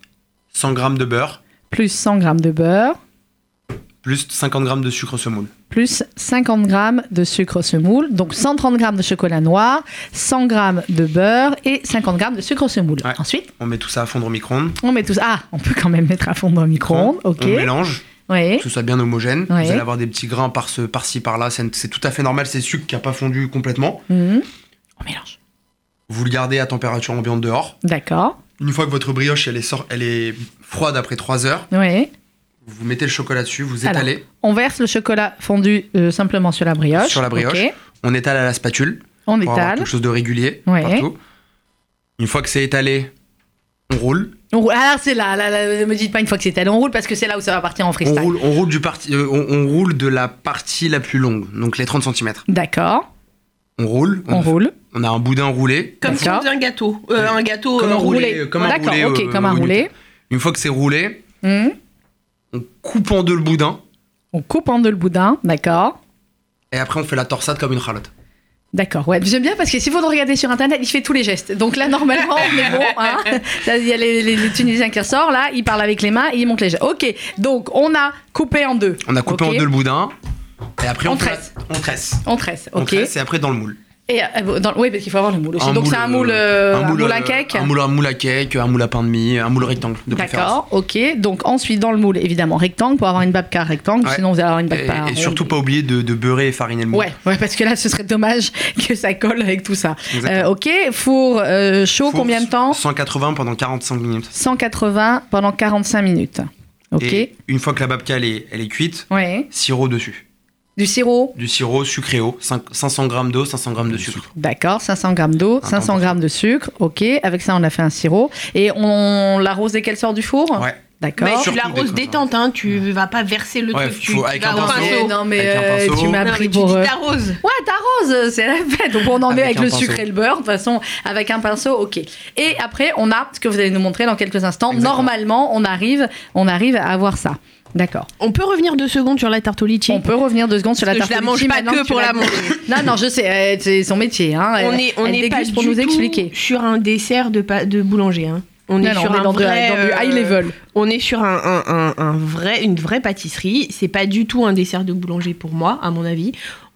100 grammes de beurre, plus 100 grammes de beurre, plus 50 grammes de sucre semoule. plus 50 grammes de sucre semoule. Donc, 130 grammes de chocolat noir, 100 grammes de beurre et 50 grammes de sucre semoule. Ouais. Ensuite, On met tout ça à fondre au micro-ondes. on met tout ça. Ah, on peut quand même mettre à fond dans le micro-ondes. Ok. On mélange, Oui. que ce soit bien homogène. Ouais. Vous allez avoir des petits grains par ce- par-ci, par-là. C'est tout à fait normal, c'est le sucre qui n'a pas fondu complètement. Mhm. On mélange. Vous le gardez à température ambiante dehors. D'accord. Une fois que votre brioche elle est, sor- elle est froide après 3 heures, Oui. Vous mettez le chocolat dessus, vous Alors, étalez. On verse le chocolat fondu euh, simplement sur la brioche. Sur la brioche. Ok. On étale à la spatule On pour avoir étale. quelque chose de régulier Ouais. partout. Une fois que c'est étalé, On roule. On roule. Ah, c'est là, là, me dites pas une fois que c'est elle. On roule parce que c'est là où ça va partir en On freestyle. roule, on, roule du parti, euh, on, on roule de la partie la plus longue, donc les 30 cm. D'accord. On roule. On roule. On a un boudin roulé. Comme si on D'accord. faisait un gâteau. Euh, un gâteau Comme euh, un roulé. roulé. comme un D'accord, roulé, ok, euh, comme un roulé. Une fois que c'est roulé, Hmm. On coupe en deux le boudin On coupe en deux le boudin. D'accord. et après on fait la torsade comme une ralotte. D'accord, ouais. J'aime bien parce que si vous le regardez sur internet, il fait tous les gestes. Donc là, normalement, on est bon. Hein Il y a les, les- les Tunisiens qui ressortent, là, ils parlent avec les mains et ils montent les gestes. Ok, donc on a coupé en deux. On a coupé en deux le boudin et après on, tresse. la- on tresse. On tresse, On ok. tresse et après dans le moule. Et euh, dans- oui, parce qu'il faut avoir le moule aussi. Un donc c'est un moule, euh, un moule, à euh, cake. Un moule, un moule à cake, un moule à pain de mie, un moule rectangle. D'accord, ok. Donc ensuite dans le moule, évidemment rectangle pour avoir une babka rectangle. Ouais. Sinon vous allez avoir une babka. et ronde. surtout pas oublier de, de beurrer et fariner le moule. Ouais, ouais, parce que là, ce serait dommage que ça colle avec tout ça. Euh, ok, four euh, chaud, Four, combien de temps? 180 pendant 45 minutes. 180 pendant 45 minutes. Ok. Et une fois que la babka elle est, elle est cuite, Ouais. sirop dessus. Du sirop, Du sirop sucré haut, cinq- 500 g d'eau, 500 g de sucre. d'accord, 500 grammes d'eau, Un 500 temps grammes de sucre, ok. Avec ça, on a fait un sirop. Et on l'arrose dès qu'elle sort du four Ouais. D'accord. Mais tu l'arroses détente, hein, tu vas pas verser le Ouais, truc. Tu, faut- tu avec un au pinceau. Pinceau. non, mais Avec un euh, pinceau. tu m'as pris tu pour. dis euh, t'arroses. Ouais, t'arroses, c'est la fête. Donc on en met avec, le pinceau. sucre et le beurre, de toute façon, avec un pinceau, ok. Et après, on a ce que vous allez nous montrer dans quelques instants. Exactement. Normalement, on arrive, on arrive à avoir ça. D'accord. On peut revenir deux secondes sur la tarte au litchi On peut revenir deux secondes sur la tarte que je la au mange litchi pas que pour la manger. Non, non, je sais, euh, c'est son métier. Hein. On est, on n'est pas déguste du pour nous tout expliquer. sur un dessert de, boulanger. hein. On Non, est non, sur on est un dans, du- vrai, dans du high level. On est sur un, un- un- un vrai, une vraie pâtisserie. C'est pas du tout un dessert de boulanger pour moi, à mon avis.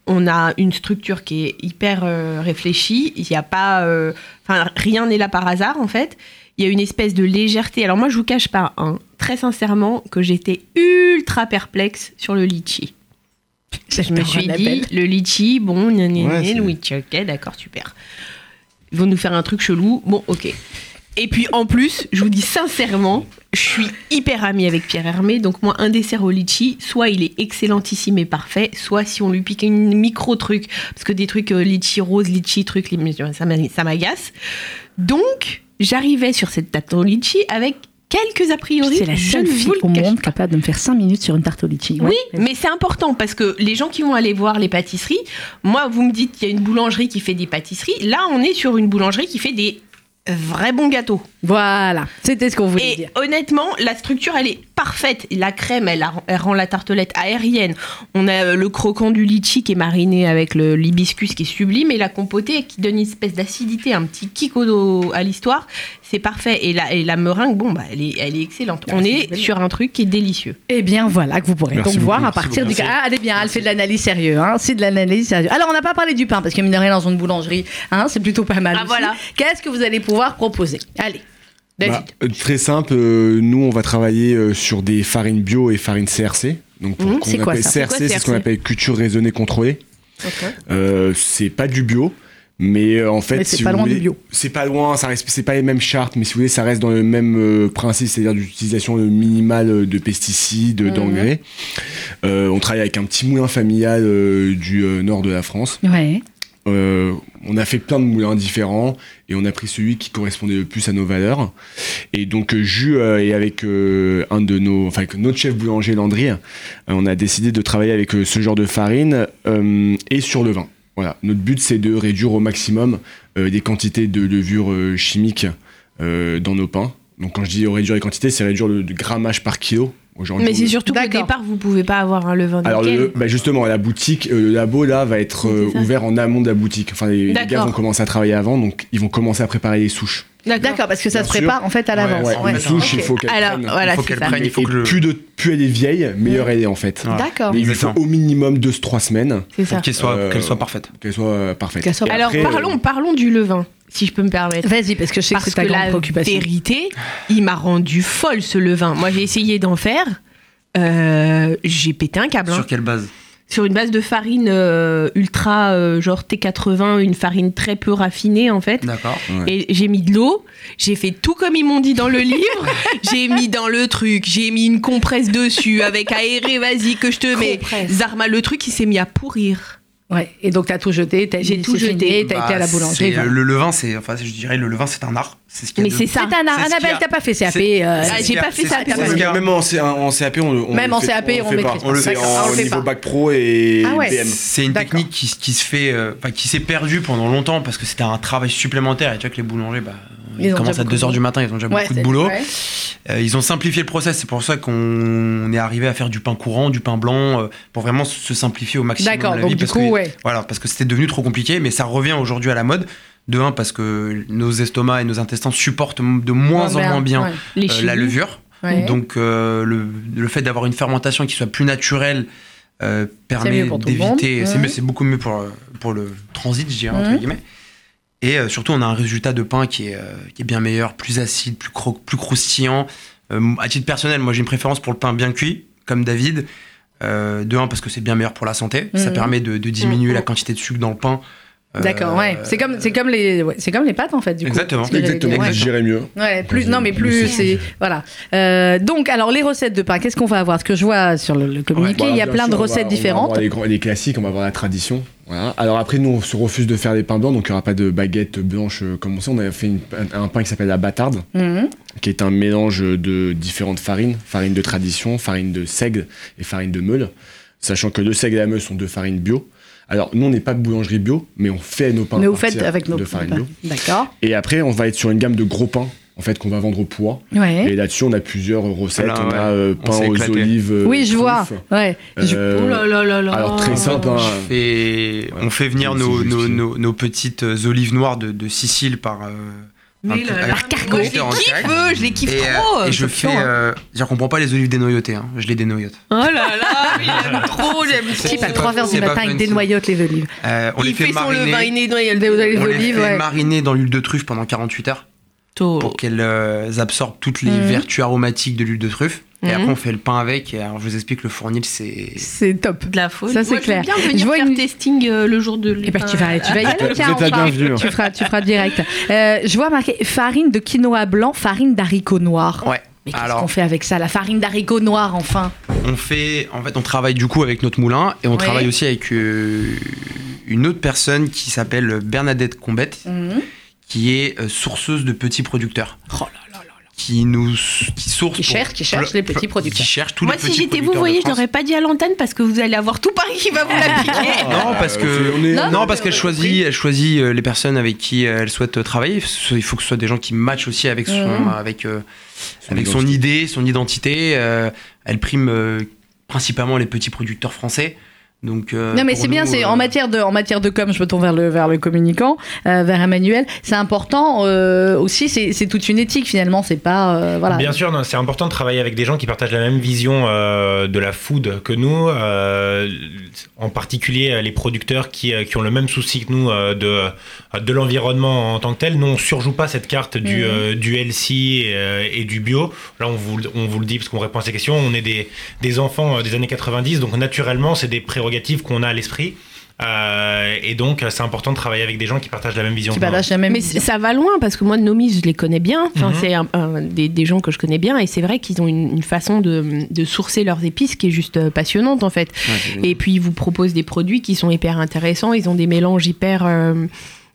On a une structure qui est hyper euh, réfléchie. Il n'y a pas, euh, enfin, rien n'est là par hasard en fait. Il y a une espèce de légèreté. Alors moi, je vous cache pas, hein, très sincèrement, que j'étais ultra perplexe sur le litchi. Je me suis dit, le litchi, bon, gna, gna, Ouais, le litchi, ok, d'accord, super. Ils vont nous faire un truc chelou, bon, ok. Et puis en plus, je vous dis sincèrement, je suis hyper amie avec Pierre Hermé, donc moi, un dessert au litchi, soit il est excellentissime et parfait, soit si on lui pique une micro truc, parce que des trucs euh, litchi rose, litchi truc, ça m'agace. Donc, j'arrivais sur cette tarte au litchi avec quelques a priori. C'est la seule fille au monde capable de me faire 5 minutes sur une tarte au litchi. Ouais. oui, mais c'est important parce que les gens qui vont aller voir les pâtisseries, moi, vous me dites qu'il y a une boulangerie qui fait des pâtisseries. Là, on est sur une boulangerie qui fait des vrais bons gâteaux. Voilà, c'était ce qu'on voulait Et dire. honnêtement, la structure, elle est parfaite. La crème, elle, a- elle rend la tartelette aérienne. On a euh, le croquant du litchi qui est mariné avec le l'hibiscus qui est sublime et la compotée qui donne une espèce d'acidité, un petit kick au- à l'histoire. C'est parfait. Et la, et la meringue, bon, bah, elle est, elle est excellente. Ah, On est sur un truc qui est délicieux. Eh bien voilà que vous pourrez Merci donc voir à partir du ah elle est bien elle fait de l'analyse sérieuse hein c'est de l'analyse sérieuse alors on n'a pas parlé du pain parce que mine de rien dans une boulangerie hein c'est plutôt pas mal Ah, aussi. voilà. qu'est-ce que vous allez pouvoir proposer allez David Bah, euh, très simple, euh, nous on va travailler euh, sur des farines bio et farines CRC. Donc pour Mhm, qu'on c'est quoi appelle CRC, c'est ce qu'on appelle culture raisonnée contrôlée. Euh, c'est pas du bio, mais en fait, c'est si pas loin du bio. C'est pas loin, ça reste, c'est pas les mêmes chartes, mais si vous voulez, ça reste dans le même euh, principe, c'est-à-dire d'utilisation minimale de pesticides, Mhm. d'engrais. Euh, on travaille avec un petit moulin familial euh, du nord de la France. ouais Euh, on a fait plein de moulins différents et on a pris celui qui correspondait le plus à nos valeurs. Et donc euh, Jus et avec euh, un de nos, enfin avec notre chef boulanger Landry, on a décidé de travailler avec ce genre de farine et sur le vin. Voilà, notre but c'est de réduire au maximum des quantités de levures chimiques euh, dans nos pains. Donc quand je dis réduire les quantités, c'est réduire le grammage par kilo. Aujourd'hui, Mais c'est surtout qu'au départ, vous pouvez pas avoir un levain alors le, bah justement, la boutique, euh, le labo là va être euh, ouvert en amont de la boutique. Enfin, les, les gars vont commencer à travailler avant, donc ils vont commencer à préparer les souches. D'accord parce que ça Bien se prépare en fait à l'avance Ouais, Ouais, une il faut qu'elle Alors, prenne. voilà, il faut c'est qu'elle ça. prenne, il faut Et que le. plus, de, plus elle est vieille, meilleure elle est en fait. Ouais. d'accord Mais il faut au minimum 2-3 semaines ça. qu'elle soit, Euh, qu'elle soit parfaite. qu'elle soit euh, parfaite. Soit Alors après, parlons, euh, parlons du levain, si je peux me permettre. vas-y parce que je sais que c'est ta que grande la préoccupation vérité, il m'a rendu folle ce levain. Moi, j'ai essayé d'en faire. Euh, j'ai pété un câble. hein. Sur quelle base? Sur une base de farine euh, ultra, euh, genre T80, une farine très peu raffinée en fait. D'accord. Ouais. Et j'ai mis de l'eau, j'ai fait tout comme ils m'ont dit dans le livre. j'ai mis dans le truc, j'ai mis une compresse dessus avec aéré, vas-y que je te mets. Compresse. Zarma, le truc, il s'est mis à pourrir. Ouais. Et donc, t'as tout jeté, t'as J'ai tout jeté. t'as Bah, été à la boulangerie. voilà. Le levain, c'est, enfin, je dirais, le levain, c'est un art. C'est ce qu'il y a Mais de- c'est ça. C'est un art. Annabelle, a- t'as pas fait CAP. euh, Ah, ce j'ai pas fait a- Même en, C- en CAP, on, le- on Même le en fait- CAP, on le fait pas. On le fait on en niveau pas. bac pro et Ah ouais. BM. C'est une technique qui, se fait, euh, enfin, qui s'est perdue pendant longtemps parce que c'était un travail supplémentaire. Et tu vois que les boulangers, bah, Ils ils, ont commencent à beaucoup 2h de du matin, ils ont déjà Ouais, beaucoup de boulot. ouais. Euh, ils ont simplifié le process, c'est pour ça qu'on est arrivé à faire du pain courant, du pain blanc, euh, pour vraiment se simplifier au maximum. D'accord, la donc vie, du parce coup, que, ouais. Voilà, parce que c'était devenu trop compliqué, mais ça revient aujourd'hui à la mode. De un, parce que nos estomacs et nos intestins supportent de moins en moins bien Ouais. Euh, la levure. Ouais. Donc euh, le, le fait d'avoir une fermentation qui soit plus naturelle euh, permet d'éviter. C'est beaucoup mieux pour, pour le transit, je dirais, entre guillemets. Et euh, surtout, on a un résultat de pain qui est, euh, qui est bien meilleur, plus acide, plus, cro- plus croustillant. Euh, à titre personnel, moi j'ai une préférence pour le pain bien cuit, comme David. Euh, de un, parce que c'est bien meilleur pour la santé. Ça Mhm. permet de, de diminuer Mhm. la quantité de sucre dans le pain. D'accord, ouais. C'est comme, c'est comme les, ouais, c'est comme les pâtes en fait. Du coup. Exactement. J'allais Exactement. Ouais. je dirais mieux. Ouais, plus, non, mais plus, c'est, voilà. Euh, donc, alors, les recettes de pain, qu'est-ce qu'on va avoir? Ce que je vois sur le, le communiqué, il y a plein de sûr, on va- recettes On va différentes. avoir les, grands- les classiques, on va avoir la tradition. Voilà. Alors après, nous, on se refuse de faire des pains blancs, donc il n'y aura pas de baguette blanche euh, comme on sait. On a fait une- un, un pain qui s'appelle la bâtarde, Mhm. qui est un mélange de différentes farines, farine de tradition, farine de seigle et farine de meule, sachant que le seigle et la meule sont deux farines bio. Alors nous, on n'est pas de boulangerie bio, mais on fait nos pains Mais vous faites avec nos de farine bio. D'accord. Et après, on va être sur une gamme de gros pains, en fait, qu'on va vendre au poids. Ouais. Et là-dessus, on a plusieurs recettes. On ouais. a euh, pain aux olives. euh, oui, je vois. truffes. Ouais. Je- Euh, Oh là là là là. alors très simple, hein. On fait, on fait venir nos, juste nos, que- nos- nos petites olives noires de, de Sicile par. Mais avec- mais moi, je les kiffe, je les kiffe Et, euh, trop. et je fais. hein. euh, qu'on prend pas les olives dénoyautées, hein, je les dénoyote. Oh là là, mais j'aime trop, j'aime C'est- Type à c'est 3 pas- heures du c'est pas matin, il dénoyote les olives. Euh, on les Il fait fait son levain, mariner. il nettoie Des olives On les olives, fait ouais. mariner dans l'huile de truffe pendant 48 heures pour qu'elles euh, absorbent toutes les Mhm. vertus aromatiques de l'huile de truffe. Et Mhm. après, on fait le pain avec. Et alors, je vous explique, le fournil, c'est. C'est top. de la faute. Ça, c'est je clair. bien Je venir vois faire une- testing euh, le jour de Eh ben, tu vas, tu vas y aller, Vous tiens, êtes bienvenue. tu feras, tu feras direct. Euh, je vois marqué farine de quinoa blanc, farine d'haricots noirs. Ouais. Mais qu'est-ce qu'on fait avec ça, la farine d'haricots noirs, enfin? On fait, en fait, on travaille du coup avec notre moulin et on Ouais. travaille aussi avec euh, une autre personne qui s'appelle Bernadette Combette, Mhm. qui est euh, sourceuse de petits producteurs, Oh là. Qui nous, qui source, Qui cherche, qui cherche les petits qui producteurs. cherche tous Moi, les si petits j'étais vous, voyez, je France. pas dit à l'antenne parce que vous allez avoir tout Paris qui va vous l'appliquer. Non, parce que Non, non, parce qu'elle choisit, elle choisit euh, les personnes avec qui euh, elle souhaite euh, travailler. Il faut que ce soit des gens qui matchent aussi avec son, avec, euh, Son avec son idée, son identité. euh, elle prime euh, principalement les petits producteurs français. Donc, euh, Non mais c'est bien, c'est euh, en matière de en matière de com, je me tourne vers le vers le communicant, euh, vers Emmanuel. C'est important euh, aussi, c'est toute une éthique finalement, c'est pas euh, voilà. Bien sûr, non, c'est important de travailler avec des gens qui partagent la même vision euh, de la food que nous, euh, en particulier euh, les producteurs qui, euh, qui ont le même souci que nous euh, de, de l'environnement en tant que tel. Nous, on surjoue pas cette carte du, euh, du healthy et, euh, et du bio. Là, on vous, le- on vous le dit parce qu'on répond à ces questions. On est des, des enfants euh, des années 90, donc naturellement, c'est des prérogatives qu'on a à l'esprit. Euh, et donc, c'est important de travailler avec des gens qui partagent la même vision. qui partagent la même Mais vision. ça va loin parce que moi, Nomi, je les connais bien. Enfin, Mhm. c'est un- un- des, des gens que je connais bien et c'est vrai qu'ils ont une, une façon de, de sourcer leurs épices qui est juste euh, passionnante en fait. ouais, Et puis ils vous proposent des produits qui sont hyper intéressants. Ils ont des mélanges hyper euh,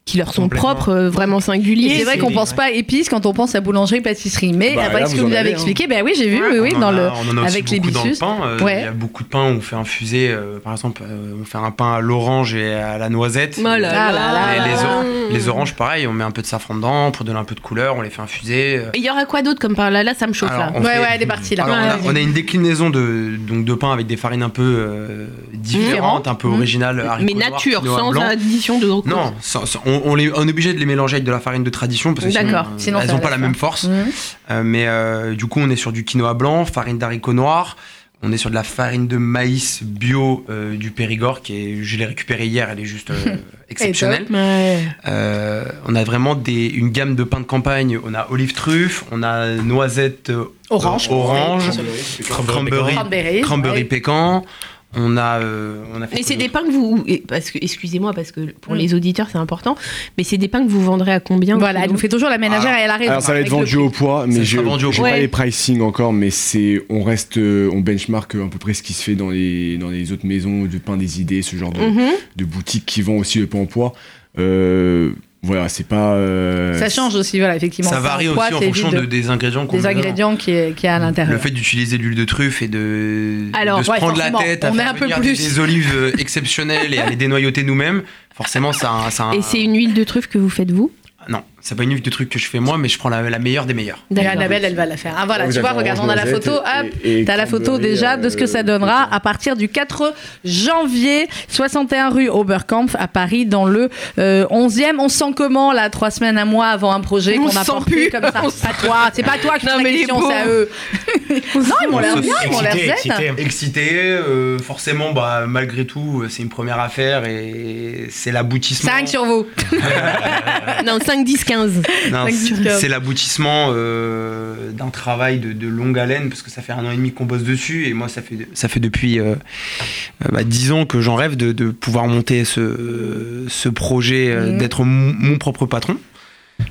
qui leur sont propres, euh, vraiment singuliers. c'est vrai qu'on pense pas épices quand on pense à boulangerie pâtisserie, mais Bah, après là, ce que vous vous avez hein. expliqué, ben oui j'ai vu, oui dans a- le on en a aussi avec les beaucoup dans le bicus. pain. euh, Ouais. Il y a beaucoup de pains où on fait infuser, euh, par exemple, euh, on fait un pain à l'orange et à la noisette. Oh là Ah là là Et là les, là. or- les oranges, pareil, on met un peu de safran dedans pour donner un peu de couleur, on les fait infuser. euh. Et il y aura quoi d'autre comme par là Là, ça me chauffe Alors, là. on Ouais fait- ouais, elle est partie là. Alors, on, a, Ouais. on a une déclinaison de, donc, de pain avec des farines un peu euh, différentes, un peu Mmh. originales. haricots Mais nature, sans addition de recours. Non, on, on les- on est obligé de les mélanger avec de la farine de tradition parce que sinon, euh, Sinon, elles n'ont pas la faire. même force. Mhm. Euh, mais euh, du coup, on est sur du quinoa blanc, farine d'haricots noirs. On est sur de la farine de maïs bio euh, du Périgord qui est, je l'ai récupérée hier, elle est juste euh, exceptionnelle. Euh, on a vraiment des, une gamme de pain de campagne. On a olive truffe, on a noisette euh, Orange. orange, Cranberry cranberry, Cranberry, cranberry ouais. pécan. On a, euh, on a fait Mais c'est des pains que vous. Parce que, excusez-moi, parce que pour Mm. les auditeurs, c'est important. Mais c'est des pains que vous vendrez à combien Voilà, elle nous fait toujours la ménagère et elle a raison. Alors ça va être vendu au poids, mais j'ai poids. pas Ouais. les pricing encore, mais c'est on reste, euh, on benchmark à peu près ce qui se fait dans les dans les autres maisons de pain des idées, ce genre de, Mhm. de boutiques qui vendent aussi le pain au poids. Euh, voilà, c'est pas. euh, Ça change aussi, voilà, effectivement. Ça varie en aussi poids, en fonction de, des ingrédients qu'on des ingrédients qui est, qui est à Le l'intérieur. fait d'utiliser de l'huile de truffe et de, Alors, de se ouais, prendre la tête à on faire un peu venir plus- des, olives euh, exceptionnelles et à les dénoyauter nous-mêmes, forcément ça, a un- ça a un- Et c'est une huile de truffe que vous faites vous? Non, c'est pas une de truc que je fais moi, mais je prends la, la meilleure des meilleures. Et Annabelle, elle va la faire. Ah voilà, vous tu vois, regarde, on a la photo. Hop, t'as la photo déjà de ce que ça euh, donnera à partir du 4 janvier, 61 rue Oberkampf à Paris, dans le euh, 11e. On se sent comment là, trois semaines, un mois avant un projet On qu'on a sent porté plus. comme ça? On C'est pas toi, c'est pas toi qui pose la question, c'est à eux. non, ils m'ont l'air bien, ils m'ont l'air Excité, zen. excité. Excité, euh, forcément, bah, malgré tout, euh, c'est une première affaire et c'est l'aboutissement. 5 sur vous. Non, 5, 10, 15. C'est l'aboutissement euh, d'un travail de, de longue haleine parce que ça fait un an et demi qu'on bosse dessus et moi ça fait ça fait depuis euh, euh, bah, 10 ans que j'en rêve de, de pouvoir monter ce, ce projet euh, Mhm. d'être mon propre patron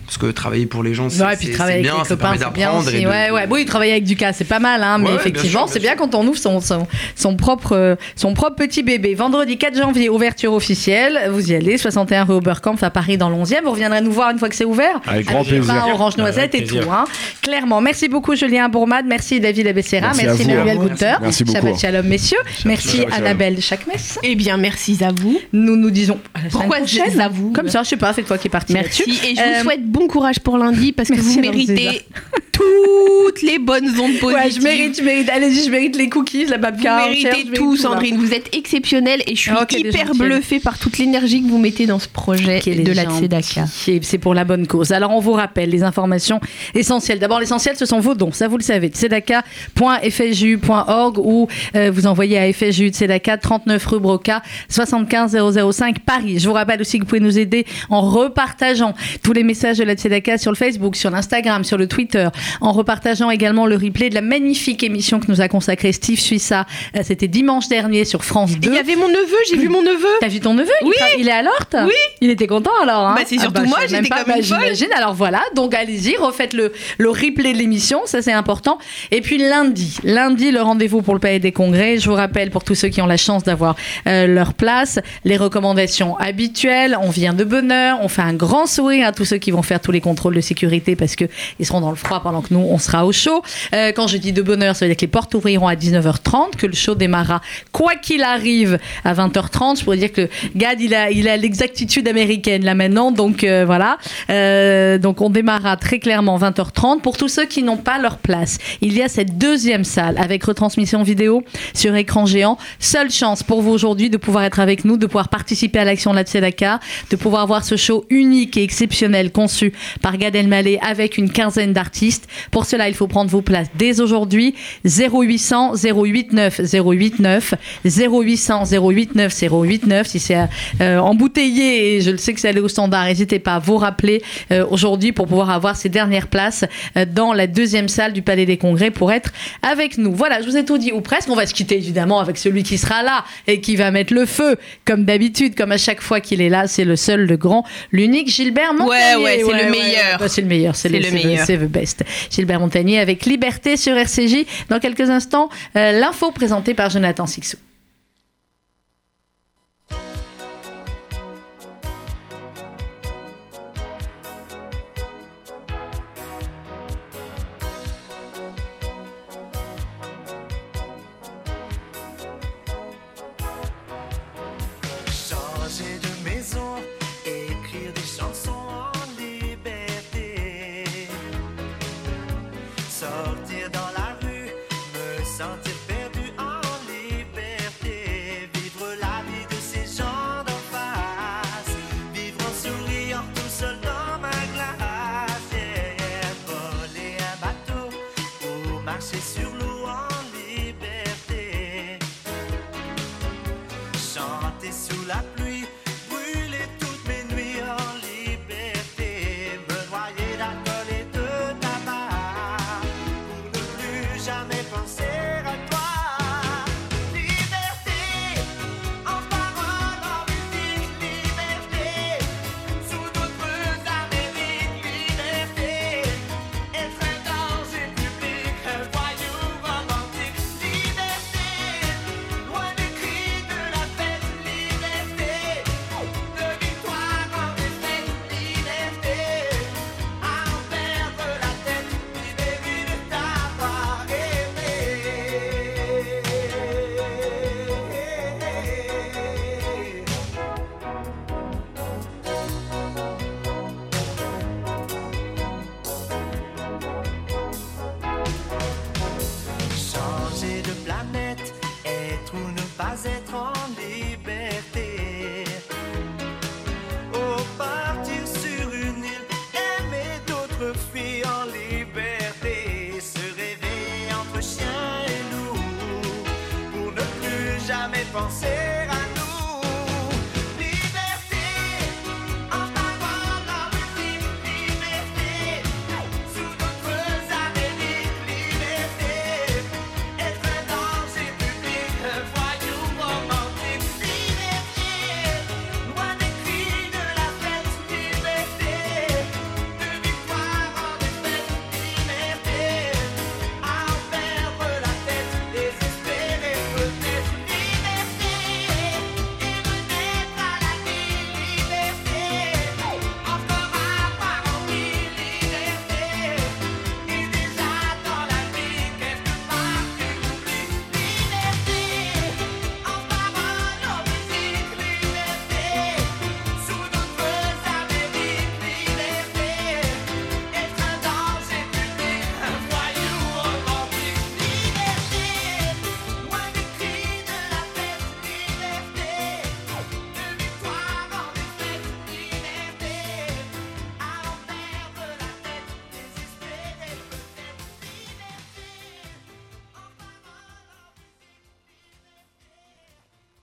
parce que travailler pour les gens c'est Ouais, et bien les ça copains, permet d'apprendre et aussi. de- Ouais, ouais. Oui, travailler avec du cas, c'est pas mal, hein, mais Ouais, ouais, effectivement, c'est bien bien quand on ouvre son, son, son propre, euh, son propre petit bébé. Vendredi 4 janvier, ouverture officielle. Vous y allez, 61 rue Oberkampf à Paris dans le 11e. Vous reviendrez nous voir une fois que c'est ouvert. Avec grand Avec plaisir. pains orange noisette et tout. Hein. Clairement. Merci beaucoup, Julien Bourmade. Merci, David Abessera. Merci. Manuel Merci. Gunther. Merci beaucoup. Shabbat shalom, messieurs. Merci. Annabelle Chakmes. Eh bien, merci à vous. Nous nous disons à la semaine Pourquoi prochaine. à vous Comme ça, je sais pas, c'est toi qui es parti Merci. Et je Euh, vous souhaite bon courage pour lundi parce que merci, vous méritez toutes les bonnes ondes positives. Ouais, je mérite, je mérite. Allez-y, je mérite les cookies, la Vous babka. méritez tout, Sandrine. Vous êtes exceptionnelle et je suis Oh, hyper bluffée par toute l'énergie que vous mettez dans ce projet de la. Tzedaka. C'est pour la bonne cause. Alors, on vous rappelle les informations essentielles. D'abord, l'essentiel, ce sont vos dons. Ça, vous le savez. tzedaka.fju.org ou euh, vous envoyez à FSJU Tzedaka, 39 rue Broca, 75 005 Paris. Je vous rappelle aussi que vous pouvez nous aider en repartageant tous les messages de la Tzedaka sur le Facebook, sur l'Instagram, sur le Twitter, en repartageant également le replay de la magnifique émission que nous a consacrée Steve Suissa. Euh, C'était dimanche dernier sur France 2. Il y avait mon neveu, j'ai vu mon neveu. T'as vu ton neveu? Oui. il est à l'Orte? Oui. Il était content alors hein? Bah, c'est surtout je moi, j'étais pas, comme une folle. J'imagine. Alors voilà, donc allez-y, refaites le, le replay de l'émission, ça c'est important. Et puis lundi, lundi, le rendez-vous pour le Palais des Congrès. Je vous rappelle pour tous ceux qui ont la chance d'avoir euh, leur place, les recommandations habituelles. On vient de bonne heure, on fait un grand sourire à tous ceux qui vont faire tous les contrôles de sécurité parce que ils seront dans le froid pendant que nous on sera au chaud. Euh, quand je dis de bonne heure, ça veut dire que les portes ouvriront à 19h30, que le show démarrera quoi qu'il arrive à 20h30. Je pourrais dire que Gad il a l'exactitude américaine là maintenant, donc euh, voilà. Euh, donc on démarrera très clairement 20h30 pour tous ceux qui n'ont pas leur place. Il y a cette deuxième salle avec retransmission vidéo sur écran géant. Seule chance pour vous aujourd'hui de pouvoir être avec nous, de pouvoir participer à l'action de la Tzedaka, de pouvoir voir ce show unique et exceptionnel conçu par Gad Elmaleh avec une quinzaine d'artistes. Pour cela, il faut prendre vos places dès aujourd'hui. 0800 089 089 0800 089 089 si c'est euh, embouteillé et je le sais que c'est allé au standard n'hésitez pas à vous rappeler euh, aujourd'hui pour pouvoir avoir ces dernières places euh, dans la deuxième salle du Palais des Congrès pour être avec nous. Voilà je vous ai tout dit. Ou presque on va se quitter évidemment avec celui qui sera là et qui va mettre le feu comme d'habitude comme à chaque fois qu'il est là. C'est le seul le grand l'unique Gilbert Montagnier. Ouais, c'est le meilleur. Bah, c'est le meilleur c'est le, le c'est le- meilleur. c'est the best Gilbert Montagnier avec Liberté sur RCJ dans quelques instants euh, l'info présentée par Jonathan Sixou